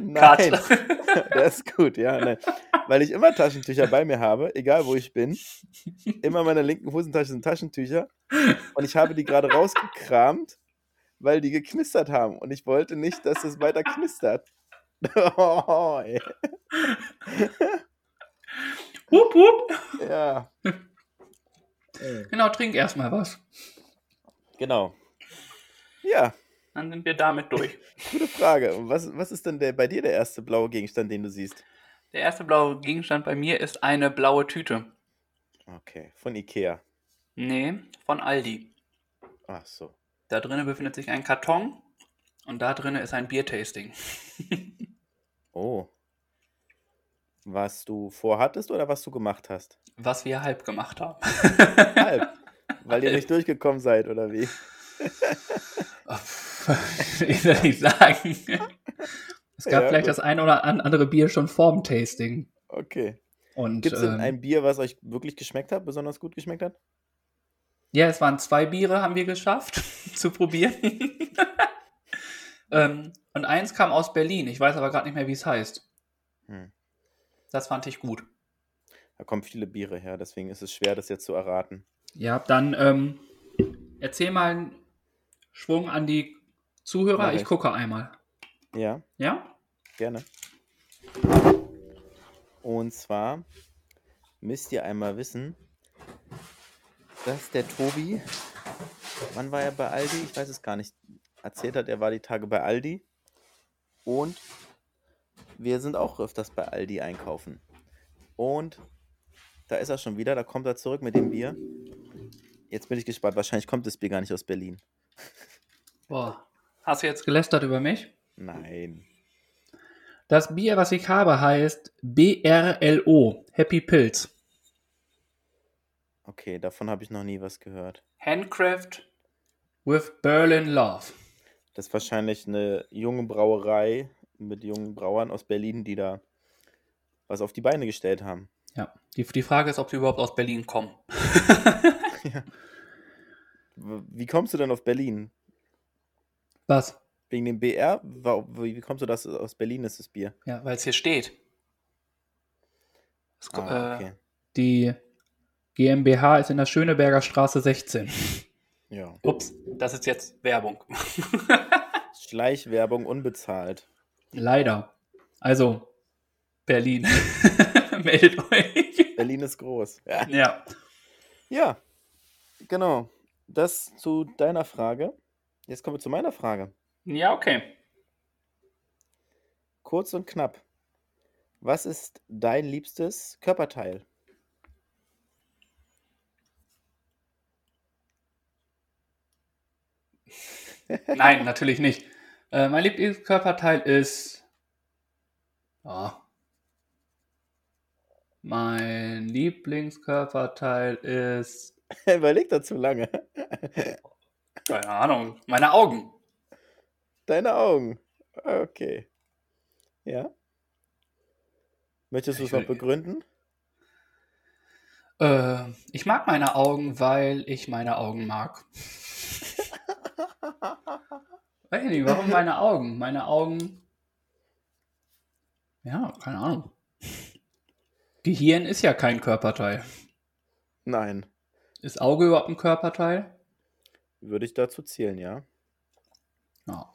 Nein, das [laughs] ist gut, ja. Nein. Weil ich immer Taschentücher bei mir habe, egal wo ich bin. Immer in meiner linken Hosentasche sind Taschentücher. Und ich habe die gerade rausgekramt, weil die geknistert haben. Und ich wollte nicht, dass es weiter knistert. Oh, [laughs] ey. Hup, hup. ja. Genau, trink erstmal was. Genau. Ja, Dann sind wir damit durch. [laughs] gute Frage. Und was, was ist denn der, bei dir der erste blaue Gegenstand, den du siehst? Der erste blaue Gegenstand bei mir ist eine blaue Tüte. Okay, von Ikea. Nee, von Aldi. Ach so. Da drinnen befindet sich ein Karton und da drinnen ist ein Biertasting. [laughs] Oh. Was du vorhattest oder was du gemacht hast? Was wir halb gemacht haben. Halb. Weil ihr nicht [laughs] durchgekommen seid, oder wie? [laughs] ich will nicht sagen. Es gab Ja, vielleicht gut. das ein oder an- andere Bier schon vorm Tasting. Okay. Und Gibt es denn ähm, ein Bier, was euch wirklich geschmeckt hat, besonders gut geschmeckt hat? Ja, es waren zwei Biere, haben wir geschafft [laughs] zu probieren. [laughs] ähm, und eins kam aus Berlin. Ich weiß aber gerade nicht mehr, wie es heißt. Hm. Das fand ich gut. Da kommen viele Biere her, deswegen ist es schwer, das jetzt zu erraten. Ja, dann ähm, erzähl mal einen Schwung an die Zuhörer. Ich. gucke einmal. Ja, Ja? gerne. Und zwar müsst ihr einmal wissen, dass der Tobi, wann war er bei Aldi? Ich weiß es gar nicht. Erzählt hat, er war die Tage bei Aldi. Und wir sind auch öfters bei Aldi einkaufen. Und da ist er schon wieder, da kommt er zurück mit dem Bier. Jetzt bin ich gespannt, wahrscheinlich kommt das Bier gar nicht aus Berlin. Boah. Hast du jetzt gelästert über mich? Nein. Das Bier, was ich habe, heißt BRLO. Happy Pilz. Okay, davon habe ich noch nie was gehört. Handcraft with Berlin Love. Das ist wahrscheinlich eine junge Brauerei mit jungen Brauern aus Berlin, die da was auf die Beine gestellt haben. Ja. Die, die Frage ist, ob sie überhaupt aus Berlin kommen. [laughs] W- Wie kommst du denn auf Berlin? Was? Wegen dem BR? Wie kommst du, dass es aus Berlin ist, das Bier? Ja, weil es hier steht. Es, Ah, äh, okay. Die GmbH ist in der Schöneberger Straße 16. Ja. Ups, das ist jetzt Werbung. [laughs] Schleichwerbung unbezahlt. Leider. Also, Berlin. [laughs] Meldet euch. Berlin ist groß. Ja. Ja. ja, genau. Das zu deiner Frage. Jetzt kommen wir zu meiner Frage. Ja, okay. Kurz und knapp. Was ist dein liebstes Körperteil? [laughs] Nein, natürlich nicht. Äh, mein Lieblingskörperteil ist. Ja. Mein Lieblingskörperteil ist. [laughs] Überleg dazu lange. [laughs] Keine Ahnung. Meine Augen. Deine Augen. Okay. Ja. Möchtest du Ich es noch begründen? Äh, ich mag meine Augen, weil ich meine Augen mag. [laughs] Weiß nicht, warum meine Augen? Meine Augen. Ja, keine Ahnung. Gehirn ist ja kein Körperteil. Nein. Ist Auge überhaupt ein Körperteil? Würde ich dazu zählen, ja. Ja.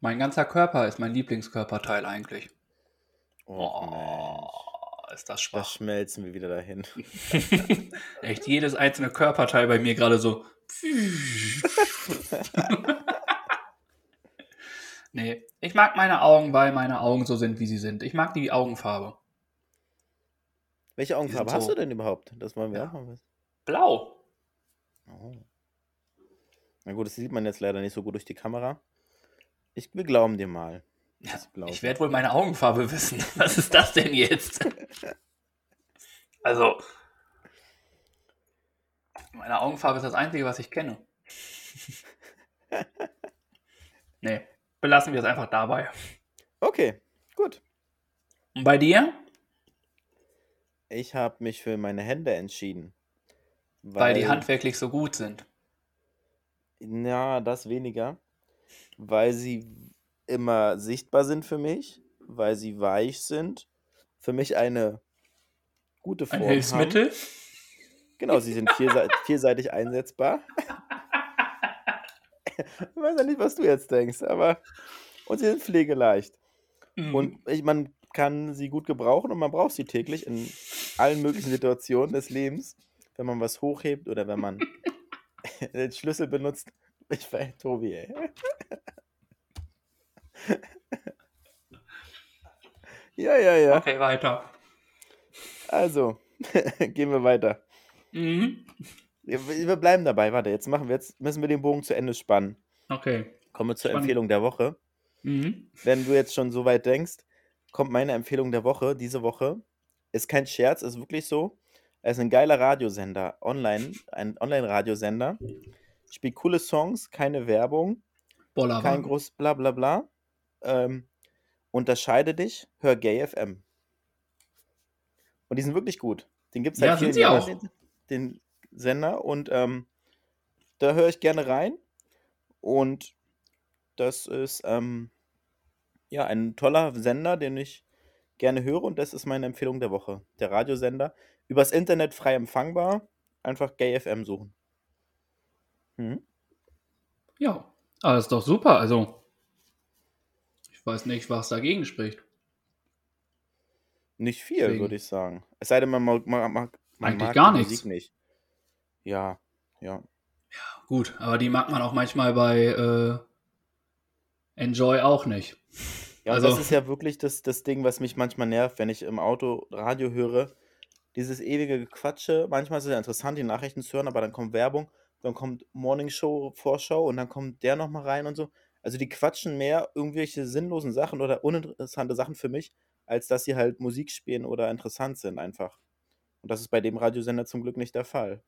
Mein ganzer Körper ist mein Lieblingskörperteil eigentlich. Oh. Oh, ist das Da schwach. schmelzen wir wieder dahin. [laughs] Echt jedes einzelne Körperteil bei mir gerade so. [laughs] nee, ich mag meine Augen, weil meine Augen so sind, wie sie sind. Ich mag die Augenfarbe. Welche Augenfarbe hast so- du denn überhaupt? Das wollen wir Ja. auch mal wissen. Blau. Oh. Na gut, das sieht man jetzt leider nicht so gut durch die Kamera. Ich, wir glauben dir mal. Glaub Ich werde wohl meine Augenfarbe wissen. [laughs] Was ist das denn jetzt? [laughs] also, meine Augenfarbe ist das Einzige, was ich kenne. [laughs] nee, belassen wir es einfach dabei. Okay, gut. Und bei dir? Ich habe mich für meine Hände entschieden. Weil die handwerklich so gut sind. Ja, das weniger. Weil sie immer sichtbar sind für mich, weil sie weich sind, für mich eine gute Form Ein Hilfsmittel? haben. Genau, sie sind vielseitig, [laughs] vielseitig einsetzbar. ich weiß ja nicht, was du jetzt denkst, aber und sie sind pflegeleicht. Mhm. Und ich, man kann sie gut gebrauchen und man braucht sie täglich in allen möglichen Situationen des Lebens. Wenn man was hochhebt oder wenn man [laughs] [laughs] den Schlüssel benutzt. Ich war Tobi, ey. [laughs] ja, ja, ja. Okay, weiter. Also, [laughs] gehen wir weiter. Mhm. Wir, wir bleiben dabei. Warte, jetzt machen wir jetzt müssen wir den Bogen zu Ende spannen. Okay. Kommen wir zur Spannend. Empfehlung der Woche. Mhm. Wenn du jetzt schon so weit denkst, kommt meine Empfehlung der Woche diese Woche. Ist kein Scherz, ist wirklich so. Es ist ein geiler Radiosender, online, ein Online-Radiosender. Spielt coole Songs, keine Werbung, Boller. kein groß bla bla bla. Ähm, unterscheide dich, hör Gay FM. Und die sind wirklich gut. Den gibt es seit Ja, sind vielen sie Jahren, auch. Den, den Sender. Und ähm, da höre ich gerne rein. Und das ist ähm, ja ein toller Sender, den ich gerne höre. Und das ist meine Empfehlung der Woche. Der Radiosender. Übers Internet frei empfangbar. Einfach Gay FM suchen. Mhm. Ja, aber das ist doch super. Also, ich weiß nicht, was dagegen spricht. Nicht viel, Deswegen- würde ich sagen. Es sei denn, man mag, mag, mag, man Eigentlich mag gar nichts. Musik nicht. Ja, ja. Gut, aber die mag man auch manchmal bei äh, Enjoy auch nicht. Ja, und Also- das ist ja wirklich das, das Ding, was mich manchmal nervt, wenn ich im Auto Radio höre. Dieses ewige Gequatsche. Manchmal ist es ja interessant, die Nachrichten zu hören, aber dann kommt Werbung, dann kommt Morning Show, Vorschau und dann kommt der nochmal rein und so. Also die quatschen mehr irgendwelche sinnlosen Sachen oder uninteressante Sachen für mich, als dass sie halt Musik spielen oder interessant sind einfach. Und das ist bei dem Radiosender zum Glück nicht der Fall.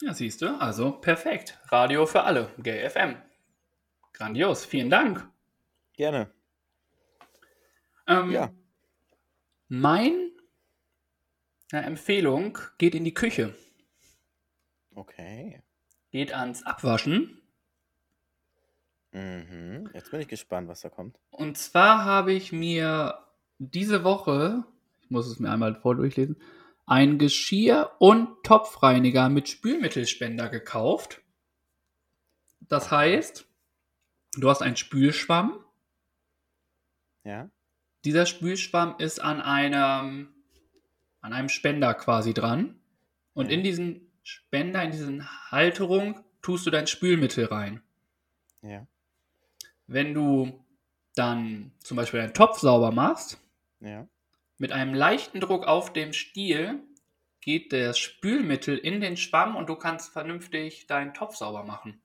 Ja, siehst du, also perfekt. Radio für alle, Gay FM. Grandios, vielen Dank. Gerne. Ähm, Ja. Meine Empfehlung geht in die Küche, Okay. geht ans Abwaschen. Mhm. Jetzt bin ich gespannt, was da kommt. Und zwar habe ich mir diese Woche, ich muss es mir einmal vordurchlesen, ein Geschirr- und Topfreiniger mit Spülmittelspender gekauft. Das heißt, du hast einen Spülschwamm. Ja? Dieser Spülschwamm ist an einem, an einem Spender quasi dran. Und in diesen Spender, in diesen Halterung, tust du dein Spülmittel rein. Ja. Wenn du dann zum Beispiel deinen Topf sauber machst, Ja. mit einem leichten Druck auf dem Stiel geht das Spülmittel in den Schwamm und du kannst vernünftig deinen Topf sauber machen.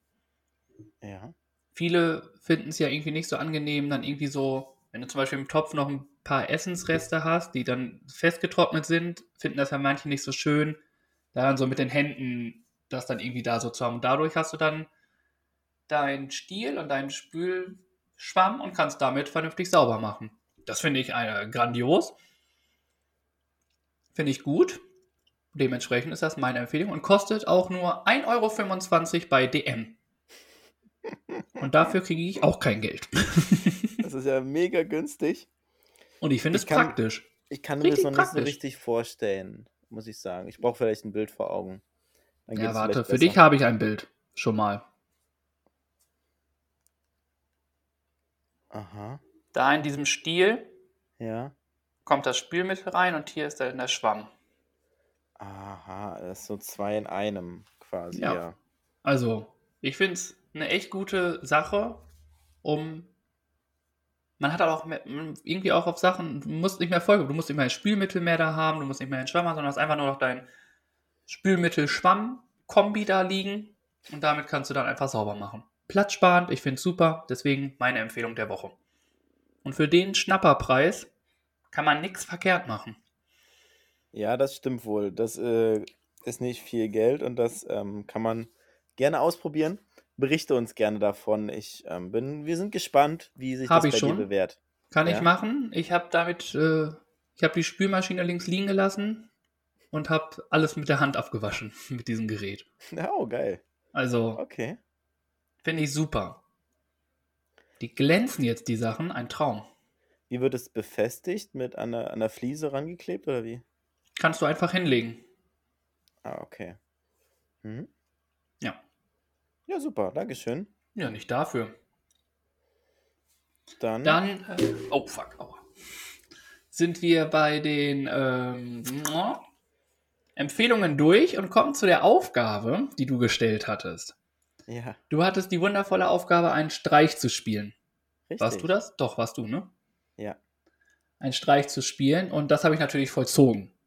Ja. Viele finden es ja irgendwie nicht so angenehm, dann irgendwie so, wenn du zum Beispiel im Topf noch ein paar Essensreste hast, die dann festgetrocknet sind, finden das ja manche nicht so schön, da dann so mit den Händen das dann irgendwie da so zu haben. Und dadurch hast du dann deinen Stiel und deinen Spülschwamm und kannst damit vernünftig sauber machen. Das finde ich äh, grandios. Finde ich gut. Dementsprechend ist das meine Empfehlung und kostet auch nur 1,25 Euro bei DM. Und dafür kriege ich auch kein Geld. [laughs] Das ist ja mega günstig. Und ich finde es praktisch. Ich kann mir das noch nicht so richtig vorstellen, muss ich sagen. Ich brauche vielleicht ein Bild vor Augen. Dann Ja, warte, für dich habe ich ein Bild. Schon mal. Aha. Da in diesem Stiel Ja. kommt das Spülmittel rein und hier ist dann der Schwamm. Aha, das ist so zwei in einem quasi, Ja. ja. Also, ich finde es eine echt gute Sache, um. Man hat auch mehr, irgendwie auch auf Sachen, du musst nicht mehr Folge, du musst nicht mehr ein Spülmittel mehr da haben, du musst nicht mehr einen Schwamm haben, sondern hast einfach nur noch dein Spülmittel-Schwamm-Kombi da liegen und damit kannst du dann einfach sauber machen. Platzsparend, ich finde es super, deswegen meine Empfehlung der Woche. Und für den Schnapperpreis kann man nichts verkehrt machen. Ja, das stimmt wohl. Das äh, ist nicht viel Geld und das ähm, kann man gerne ausprobieren. Berichte uns gerne davon. Ich ähm, bin, wir sind gespannt, wie sich Hab das bei schon. dir bewährt. Kann Ja. ich machen. Ich habe damit, äh, ich habe die Spülmaschine links liegen gelassen und habe alles mit der Hand abgewaschen [laughs] mit diesem Gerät. Oh, geil. Also Okay. finde ich super. Die glänzen jetzt die Sachen, ein Traum. Wie wird es befestigt? Mit einer, einer Fliese rangeklebt oder wie? Kannst du einfach hinlegen. Ah, okay. Mhm. Ja. Super. Dankeschön. Ja, nicht dafür. Dann, Dann, äh, oh fuck, aua. sind wir bei den ähm, Empfehlungen durch und kommen zu der Aufgabe, die du gestellt hattest. ja, Du hattest die wundervolle Aufgabe, einen Streich zu spielen. richtig. Warst du das? Doch, warst du, ne? Ja. Einen Streich zu spielen und das habe ich natürlich vollzogen. [laughs]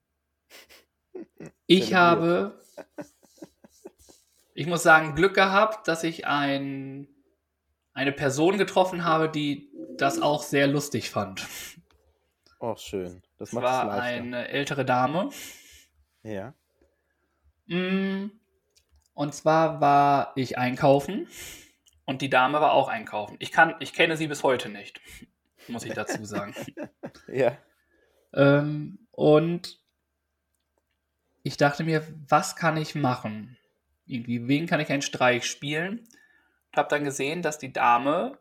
Ich habe Ich muss sagen, Glück gehabt, dass ich ein, eine Person getroffen habe, die das auch sehr lustig fand. Oh, schön. Das macht es war eine ältere Dame. Ja. Mm, Und zwar war ich einkaufen und die Dame war auch einkaufen. Ich, kann, ich kenne sie bis heute nicht, muss ich dazu sagen. [laughs] Ja. ähm, und ich dachte mir, was kann ich machen? Irgendwie, wen kann ich einen Streich spielen? Und habe dann gesehen, dass die Dame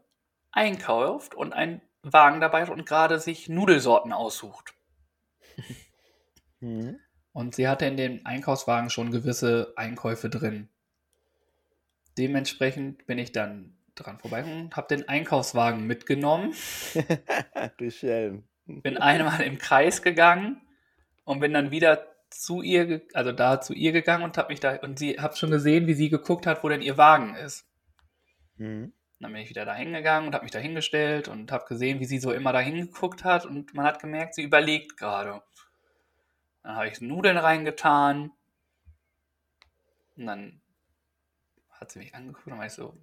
einkauft und einen Wagen dabei hat und gerade sich Nudelsorten aussucht. [laughs] Mhm. Und sie hatte in dem Einkaufswagen schon gewisse Einkäufe drin. Dementsprechend bin ich dann dran vorbei und habe den Einkaufswagen mitgenommen, [laughs] du Schelm. bin einmal im Kreis gegangen und bin dann wieder zu ihr, also da zu ihr gegangen und habe mich da und sie habe schon gesehen, wie sie geguckt hat, wo denn ihr Wagen ist. Mhm. Dann bin ich wieder da hingegangen und habe mich da hingestellt und habe gesehen, wie sie so immer da hingeguckt hat und man hat gemerkt, sie überlegt gerade. Dann habe ich Nudeln reingetan und dann hat sie mich angeguckt und war ich so,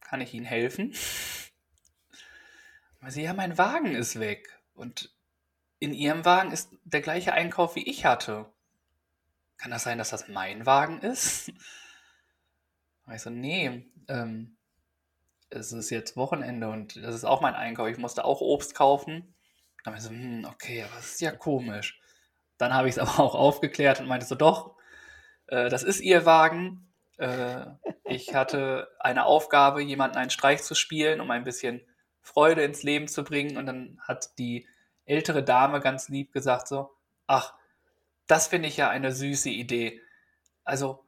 kann ich Ihnen helfen? [laughs] Weil sie, ja, mein Wagen ist weg und in Ihrem Wagen ist der gleiche Einkauf, wie ich hatte. Kann das sein, dass das mein Wagen ist? Ich [laughs] so, nee, ähm, es ist jetzt Wochenende und das ist auch mein Einkauf. Ich musste auch Obst kaufen. Dann war ich so, hm, okay, aber das ist ja komisch. Dann habe ich es [laughs] aber auch aufgeklärt und meinte so, doch, äh, das ist Ihr Wagen. Äh, ich hatte eine Aufgabe, jemanden einen Streich zu spielen, um ein bisschen Freude ins Leben zu bringen. Und dann hat die ältere Dame ganz lieb gesagt so, ach, das finde ich ja eine süße Idee. Also,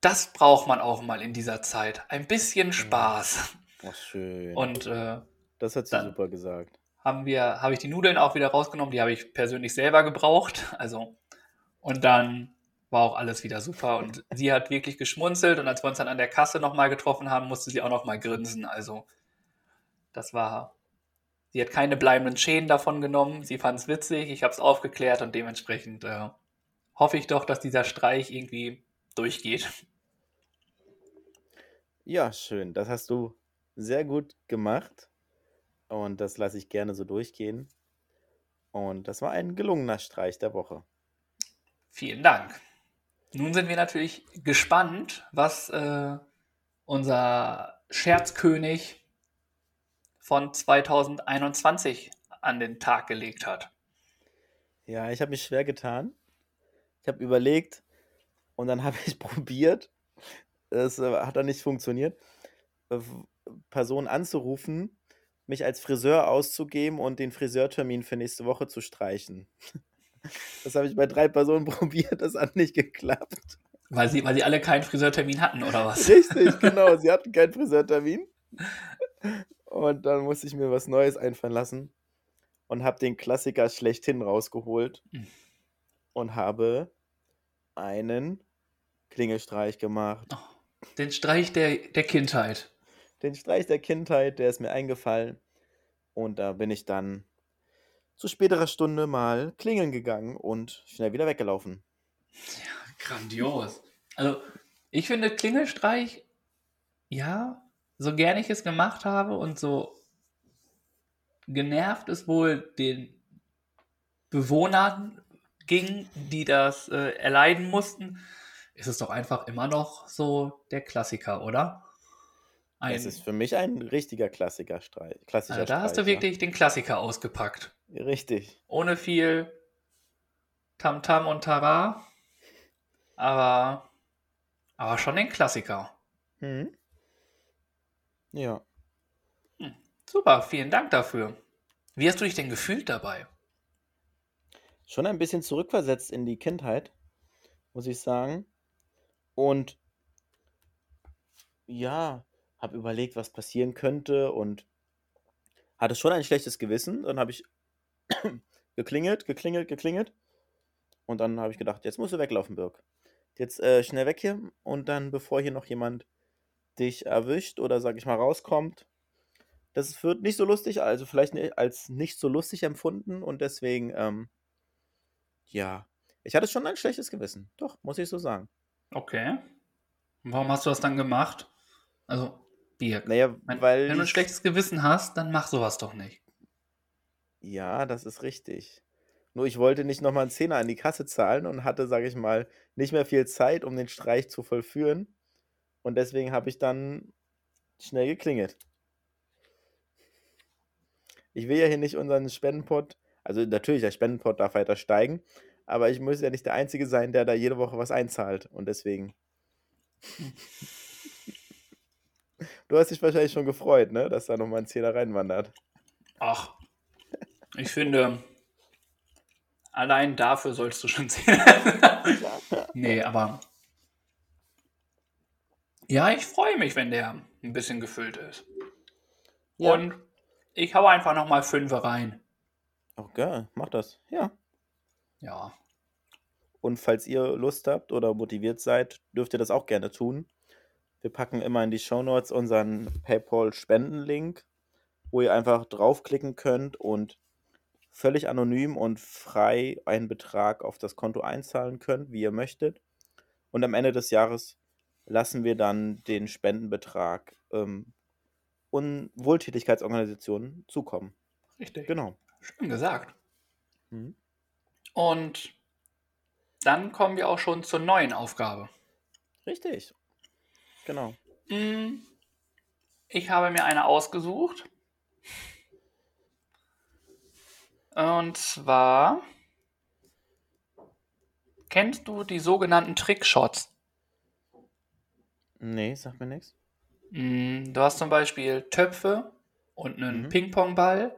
das braucht man auch mal in dieser Zeit. Ein bisschen Spaß. Oh, schön. Und äh, das hat sie super gesagt. haben wir, habe ich die Nudeln auch wieder rausgenommen, die habe ich persönlich selber gebraucht. Also, und dann war auch alles wieder super. Und sie hat wirklich geschmunzelt und als wir uns dann an der Kasse nochmal getroffen haben, musste sie auch nochmal grinsen. Also, das war. Sie hat keine bleibenden Schäden davon genommen. Sie fand es witzig, ich habe es aufgeklärt und dementsprechend äh, hoffe ich doch, dass dieser Streich irgendwie durchgeht. Ja, schön. Das hast du sehr gut gemacht. Und das lasse ich gerne so durchgehen. Und das war ein gelungener Streich der Woche. Vielen Dank. Nun sind wir natürlich gespannt, was äh, unser Scherzkönig von 2021 an den Tag gelegt hat. Ja, ich habe mich schwer getan. Ich habe überlegt und dann [laughs] habe ich probiert. Es äh, hat dann nicht funktioniert. äh, Personen anzurufen, mich als Friseur auszugeben und den Friseurtermin für nächste Woche zu streichen. [laughs] Das habe ich bei drei Personen [laughs] probiert, das hat nicht geklappt. Weil sie, weil sie alle keinen Friseurtermin hatten, oder was? Richtig, genau. Sie hatten keinen Friseurtermin. Und dann musste ich mir was Neues einfallen lassen und habe den Klassiker schlechthin rausgeholt Mhm. und habe einen Klingelstreich gemacht. Oh, den Streich der, der Kindheit. Den Streich der Kindheit, der ist mir eingefallen. Und da bin ich dann zu späterer Stunde mal klingeln gegangen und schnell wieder weggelaufen. Grandios. Also, ich finde Klingelstreich, ja, so gern ich es gemacht habe und so genervt es wohl den Bewohnern ging, die das äh, erleiden mussten, ist es doch einfach immer noch so der Klassiker, oder? Ein, Es ist für mich ein richtiger Klassiker-Streich. Klassischer also da hast du Streich, ja. wirklich den Klassiker ausgepackt. Richtig. Ohne viel Tamtam und Tara, aber, aber schon den Klassiker. Mhm. Ja. Super, vielen Dank dafür. Wie hast du dich denn gefühlt dabei? Schon ein bisschen zurückversetzt in die Kindheit, muss ich sagen. Und ja, habe überlegt, was passieren könnte und hatte schon ein schlechtes Gewissen. Dann habe ich [coughs] geklingelt, geklingelt, geklingelt. Und dann habe ich gedacht, jetzt musst du weglaufen, Birk. Jetzt äh, schnell weg hier und dann, bevor hier noch jemand dich erwischt oder, sag ich mal, rauskommt. Das wird nicht so lustig, also vielleicht als nicht so lustig empfunden und deswegen, ähm, ja, ich hatte schon ein schlechtes Gewissen. Doch, muss ich so sagen. Okay. Und warum hast du das dann gemacht? Also, Birk. Naja, Wenn, weil. wenn du ein schlechtes Gewissen hast, dann mach sowas doch nicht. Ja, das ist richtig. Nur ich wollte nicht nochmal einen Zehner an die Kasse zahlen und hatte, sage ich mal, nicht mehr viel Zeit, um den Streich zu vollführen. Und deswegen habe ich dann schnell geklingelt. Ich will ja hier nicht unseren Spendenpot, also natürlich, der Spendenpot darf weiter steigen, aber ich muss ja nicht der Einzige sein, der da jede Woche was einzahlt. Und deswegen. [laughs] Du hast dich wahrscheinlich schon gefreut, ne, dass da nochmal ein Zehner reinwandert. Ach, ich finde, allein dafür sollst du schon sehen. [laughs] nee, aber. Ja, ich freue mich, wenn der ein bisschen gefüllt ist. Ja. Und ich hau einfach nochmal fünf rein. Okay, mach das. Ja. Ja. Und falls ihr Lust habt oder motiviert seid, dürft ihr das auch gerne tun. Wir packen immer in die Shownotes unseren PayPal-Spendenlink, wo ihr einfach draufklicken könnt und völlig anonym und frei einen Betrag auf das Konto einzahlen könnt, wie ihr möchtet. Und am Ende des Jahres lassen wir dann den Spendenbetrag ähm, und Wohltätigkeitsorganisationen zukommen. Richtig. Genau. Schön gesagt. Mhm. Und dann kommen wir auch schon zur neuen Aufgabe. Richtig. Genau. Mm, Ich habe mir eine ausgesucht. Und zwar kennst du die sogenannten Trickshots? Nee, sagt mir nichts. Mm, Du hast zum Beispiel Töpfe und einen Mhm. Ping-Pong-Ball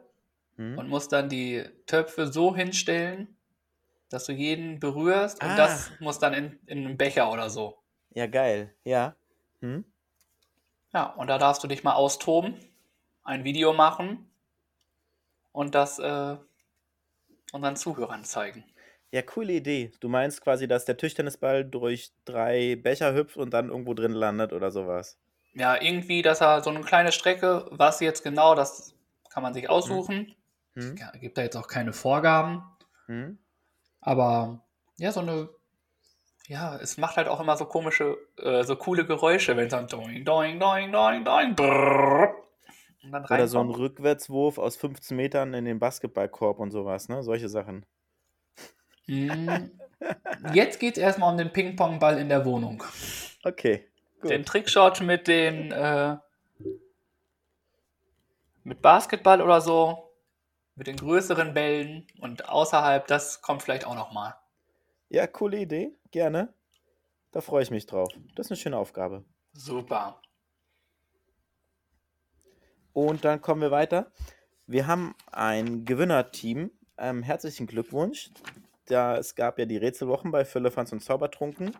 Hm? und musst dann die Töpfe so hinstellen, dass du jeden berührst und Ah. das muss dann in, in einen Becher oder so. Ja, geil. Ja. Hm? Ja, und da darfst du dich mal austoben, ein Video machen und das äh, unseren Zuhörern zeigen. Ja, coole Idee. Du meinst quasi, dass der Tischtennisball durch drei Becher hüpft und dann irgendwo drin landet oder sowas. Ja, irgendwie, dass er so eine kleine Strecke, was jetzt genau, das kann man sich aussuchen. Hm? Ja, gibt da jetzt auch keine Vorgaben, Hm? aber ja, so eine, ja, es macht halt auch immer so komische, äh, so coole Geräusche, wenn es dann doing, doing, doing, doing, doing, brrrr, und dann Oder so ein. Rückwärtswurf aus 15 Metern in den Basketballkorb und sowas, ne? Solche Sachen. Mm, Jetzt geht es erstmal um den Ping-Pong-Ball in der Wohnung. Okay, gut. Den Trickshot mit den äh, mit Basketball oder so, mit den größeren Bällen und außerhalb, das kommt vielleicht auch noch mal. Ja, coole Idee. Gerne. Da freue ich mich drauf. Das ist eine schöne Aufgabe. Super. Und dann kommen wir weiter. Wir haben ein Gewinnerteam. Ähm, herzlichen Glückwunsch. Da, es gab ja die Rätselwochen bei Füllefanz und Zaubertrunken.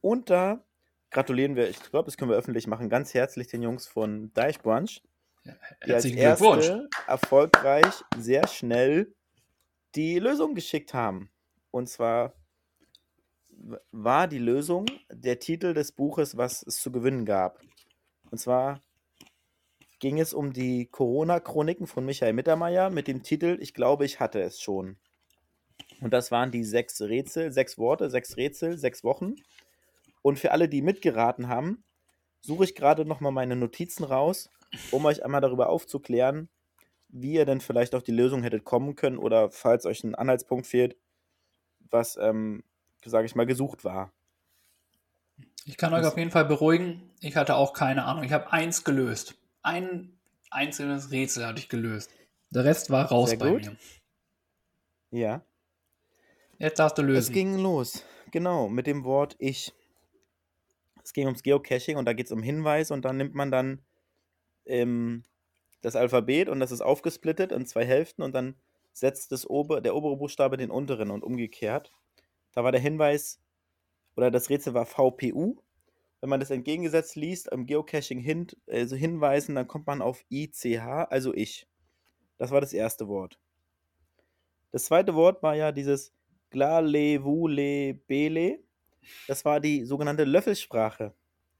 Und da gratulieren wir, ich glaube, das können wir öffentlich machen, ganz herzlich den Jungs von Deich Brunch, die als Herzlichen erste erfolgreich sehr schnell die Lösung geschickt haben. Und zwar war die Lösung der Titel des Buches, was es zu gewinnen gab. Und zwar ging es um die Corona-Chroniken von Michael Mittermeier mit dem Titel Ich glaube, ich hatte es schon. Und das waren die sechs Rätsel, sechs Worte, sechs Rätsel, sechs Wochen. Und für alle, die mitgeraten haben, suche ich gerade nochmal meine Notizen raus, um euch einmal darüber aufzuklären, wie ihr denn vielleicht auf die Lösung hättet kommen können oder falls euch ein Anhaltspunkt fehlt, was, ähm, sage ich mal, gesucht war. Ich kann euch auf jeden Fall beruhigen, ich hatte auch keine Ahnung. Ich habe eins gelöst. Ein einzelnes Rätsel hatte ich gelöst. Der Rest war raus Sehr bei gut. mir. Ja. Jetzt darfst du Es lösen. ging los, genau, mit dem Wort ich. Es ging ums Geocaching und da geht es um Hinweise und dann nimmt man dann ähm, das Alphabet und das ist aufgesplittet in zwei Hälften und dann setzt das ober, der obere Buchstabe den unteren und umgekehrt. Da war der Hinweis oder das Rätsel war VPU. Wenn man das entgegengesetzt liest, am Geocaching hin, also hinweisen, dann kommt man auf ICH, also ich. Das war das erste Wort. Das zweite Wort war ja dieses Glalevulebele. Das war die sogenannte Löffelsprache.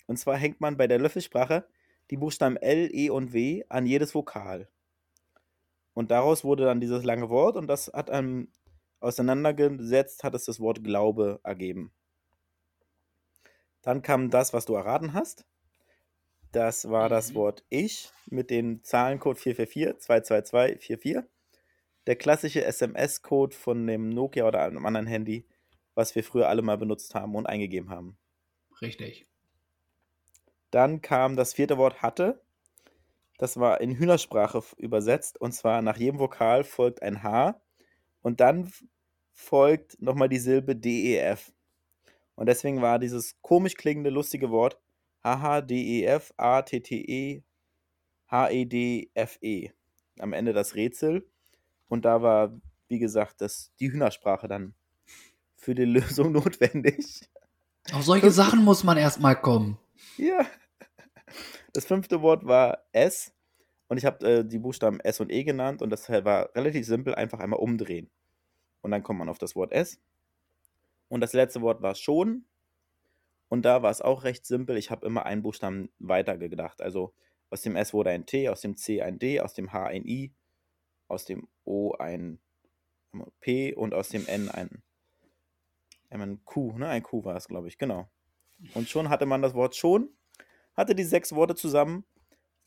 Und zwar hängt man bei der Löffelsprache die Buchstaben L, E und W an jedes Vokal. Und daraus wurde dann dieses lange Wort und das hat einem auseinandergesetzt, hat es das Wort Glaube ergeben. Dann kam das, was du erraten hast. Das war das Mhm. Wort ich mit dem Zahlencode 444 22244. Der klassische SMS-Code von dem Nokia oder einem anderen Handy, was wir früher alle mal benutzt haben und eingegeben haben. Richtig. Dann kam das vierte Wort hatte. Das war in Hühnersprache übersetzt. Und zwar nach jedem Vokal folgt ein H. Und dann folgt nochmal die Silbe DEF. Und deswegen war dieses komisch klingende, lustige Wort HH, DEF, A, T, T, E, H, E, D, F, E. Am Ende das Rätsel. Und da war, wie gesagt, das, die Hühnersprache dann für die Lösung [laughs] notwendig. Auf solche Sachen muss man erstmal kommen. Ja. Das fünfte Wort war S. Und ich habe äh, die Buchstaben S und E genannt. Und das war relativ simpel, einfach einmal umdrehen. Und dann kommt man auf das Wort S. Und das letzte Wort war schon. Und da war es auch recht simpel. Ich habe immer einen Buchstaben weiter gedacht. Also aus dem S wurde ein T, aus dem C ein D, aus dem H ein I, aus dem O ein P und aus dem N ein, ein Q. Ne? Ein Q war es, glaube ich, genau. Und schon hatte man das Wort schon, hatte die sechs Worte zusammen.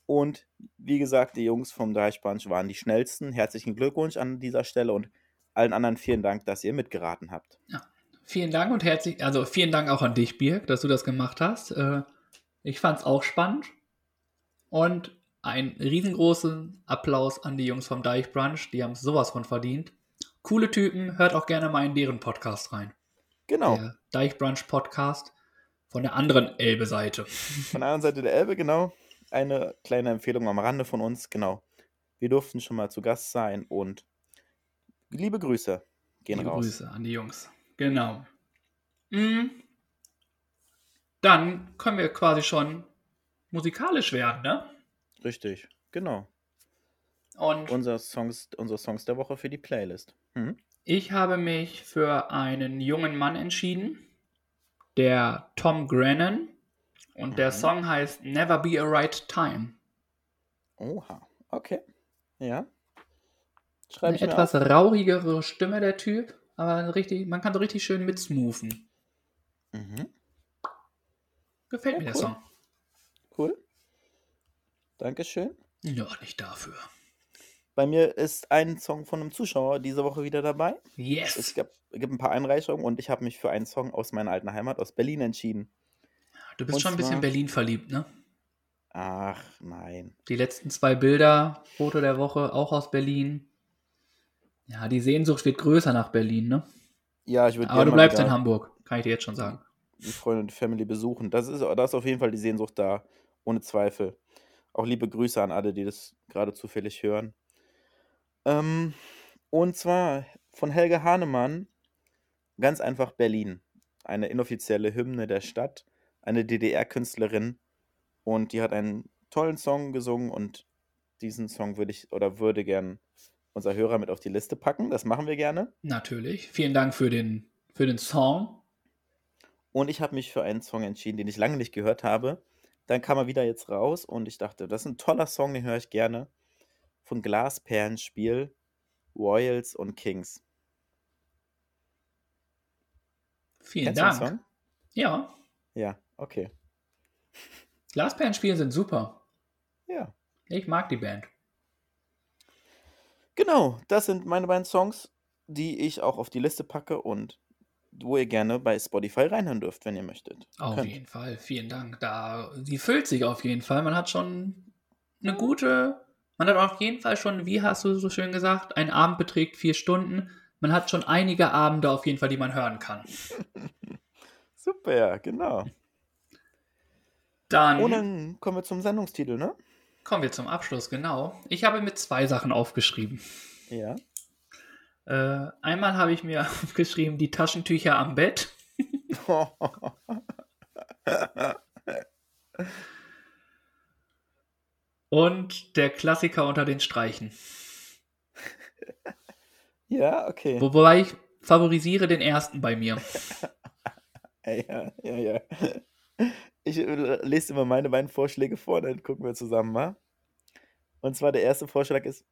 Und wie gesagt, die Jungs vom Deichbunch waren die schnellsten. Herzlichen Glückwunsch an dieser Stelle und allen anderen vielen Dank, dass ihr mitgeraten habt. Vielen Dank und herzlich, also vielen Dank auch an dich, Birg, dass du das gemacht hast. Äh, Ich fand es auch spannend. Und einen riesengroßen Applaus an die Jungs vom Deichbrunch. Die haben sowas von verdient. Coole Typen, hört auch gerne mal in deren Podcast rein. Genau. Der Deichbrunch Podcast von der anderen Elbe-Seite. [laughs] Von der anderen Seite der Elbe, genau. Eine kleine Empfehlung am Rande von uns, genau. Wir durften schon mal zu Gast sein und liebe Grüße gehen Liebe raus. Grüße an die Jungs. Genau. Mm. Dann können wir quasi schon musikalisch werden, ne? Richtig, genau. Und Unser Songs, unsere Songs der Woche für die Playlist. Mhm. ich habe mich für einen jungen Mann entschieden, der Tom Grennan. Und der Mhm. Song heißt Never Be a Right Time. Oha, okay. Ja. Schreibe Eine etwas auf. rauchigere Stimme, der Typ. Aber richtig, man kann so richtig schön mitsmoothen. Mhm. Gefällt Ja, mir der cool. Song. Cool. Dankeschön. Ja, nicht dafür. Bei mir ist ein Song von einem Zuschauer diese Woche wieder dabei. Es Yes. gab, gibt ein paar Einreichungen und ich habe mich für einen Song aus meiner alten Heimat, aus Berlin, entschieden. Du bist Und schon ein bisschen zwar- Berlin verliebt, ne? Ach, nein. Die letzten zwei Bilder, Foto der Woche, auch aus Berlin. Ja, die Sehnsucht wird größer nach Berlin, ne? Ja, ich würde Aber du bleibst in Hamburg, kann ich dir jetzt schon sagen. die Freunde und die Family besuchen. Das ist, da ist auf jeden Fall die Sehnsucht da, ohne Zweifel. Auch liebe Grüße an alle, die das gerade zufällig hören. Ähm, und zwar von Helge Hahnemann, ganz einfach Berlin. Eine inoffizielle Hymne der Stadt, eine DDR-Künstlerin. Und die hat einen tollen Song gesungen und diesen Song würde ich oder würde gern unser Hörer mit auf die Liste packen. Das machen wir gerne. Natürlich. Vielen Dank für den, für den Song. Und ich habe mich für einen Song entschieden, den ich lange nicht gehört habe. Dann kam er wieder jetzt raus und ich dachte, das ist ein toller Song, den höre ich gerne. Von Glasperlenspiel, Royals und Kings. Vielen Kennst Dank. Ja, Ja, okay. Glasperlenspiele sind super. Ja. Ich mag die Band. Genau, das sind meine beiden Songs, die ich auch auf die Liste packe und wo ihr gerne bei Spotify reinhören dürft, wenn ihr möchtet. Auf Könnt. jeden Fall. Vielen Dank. Da, sie füllt sich auf jeden Fall. Man hat schon eine gute, man hat auf jeden Fall schon, wie hast du so schön gesagt, ein Abend beträgt vier Stunden. Man hat schon einige Abende auf jeden Fall, die man hören kann. [laughs] Super, genau. Dann Und dann kommen wir zum Sendungstitel, ne? kommen wir zum Abschluss, genau. Ich habe mir zwei Sachen aufgeschrieben. Ja. Äh, einmal habe ich mir [laughs] aufgeschrieben, die Taschentücher am Bett. [laughs] Und der Klassiker unter den Streichen. ja, okay. Wo- Wobei ich favorisiere den ersten bei mir. [laughs] Ja, ja, ja. Ich äh, lese immer meine beiden Vorschläge vor, dann gucken wir zusammen mal. Und zwar der erste Vorschlag ist,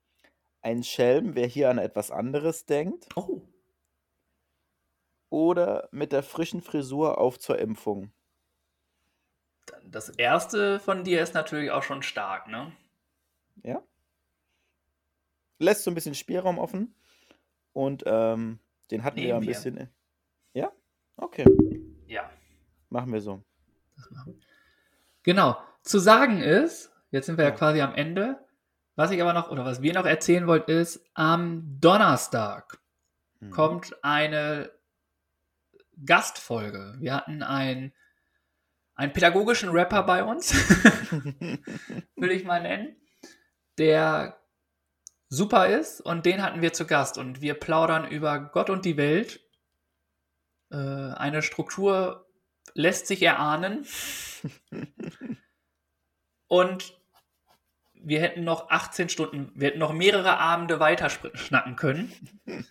ein Schelm, wer hier an etwas anderes denkt, Oh. oder mit der frischen Frisur auf zur Impfung. Das erste von dir ist natürlich auch schon stark, ne? Ja. Lässt so ein bisschen Spielraum offen. Und ähm, den hatten wir ja ein Nehmen wir. bisschen. Ja? Okay. Ja. Machen wir so. Genau. Zu sagen ist, jetzt sind wir ja, Ja. quasi am Ende. Was ich aber noch, oder was wir noch erzählen wollten, ist, am Donnerstag Mhm. kommt eine Gastfolge. Wir hatten einen, einen pädagogischen Rapper bei uns, [laughs] will ich mal nennen, der super ist und den hatten wir zu Gast und wir plaudern über Gott und die Welt. Äh, eine Struktur lässt sich erahnen [laughs] und wir hätten noch 18 Stunden, wir hätten noch mehrere Abende weiter spr- schnacken können. [laughs]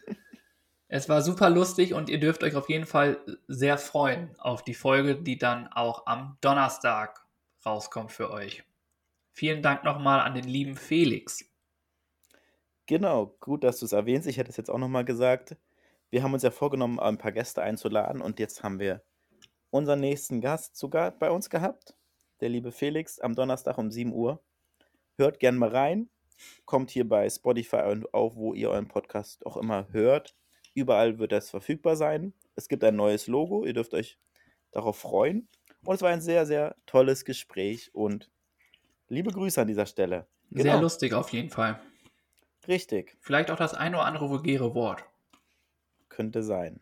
Es war super lustig und ihr dürft euch auf jeden Fall sehr freuen auf die Folge, die dann auch am Donnerstag rauskommt für euch. Vielen Dank nochmal an den lieben Felix. Genau, gut, dass du es erwähnst. Ich hätte es jetzt auch nochmal gesagt. Wir haben uns ja vorgenommen, ein paar Gäste einzuladen und jetzt haben wir unseren nächsten Gast sogar bei uns gehabt, der liebe Felix, am Donnerstag um 7 Uhr. Hört gern mal rein. Kommt hier bei Spotify und auf, wo ihr euren Podcast auch immer hört. Überall wird das verfügbar sein. Es gibt ein neues Logo, ihr dürft euch darauf freuen. Und es war ein sehr, sehr tolles Gespräch und liebe Grüße an dieser Stelle. Sehr Genau. lustig auf jeden Fall. Richtig, Vielleicht auch das ein oder andere vulgäre Wort. könnte sein.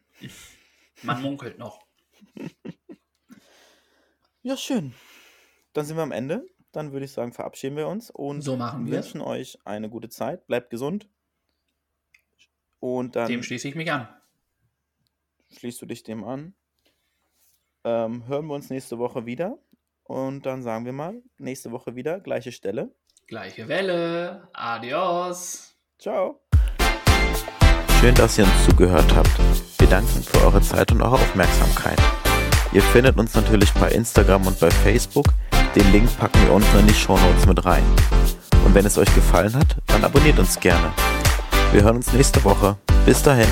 Man munkelt noch. [laughs] Ja, schön. Dann sind wir am Ende. Dann würde ich sagen, verabschieden wir uns und So machen wir es. wünschen euch eine gute Zeit. Bleibt gesund. Und dann Dem schließe ich mich an. schließt du dich dem an. Ähm, hören wir uns nächste Woche wieder. Und dann sagen wir mal, nächste Woche wieder, gleiche Stelle. Gleiche Welle. Adios. Ciao. Schön, dass ihr uns zugehört habt. Wir danken für eure Zeit und eure Aufmerksamkeit. Ihr findet uns natürlich bei Instagram und bei Facebook. Den Link packen wir unten in die Shownotes mit rein. Und wenn es euch gefallen hat, dann abonniert uns gerne. Wir hören uns nächste Woche. Bis dahin.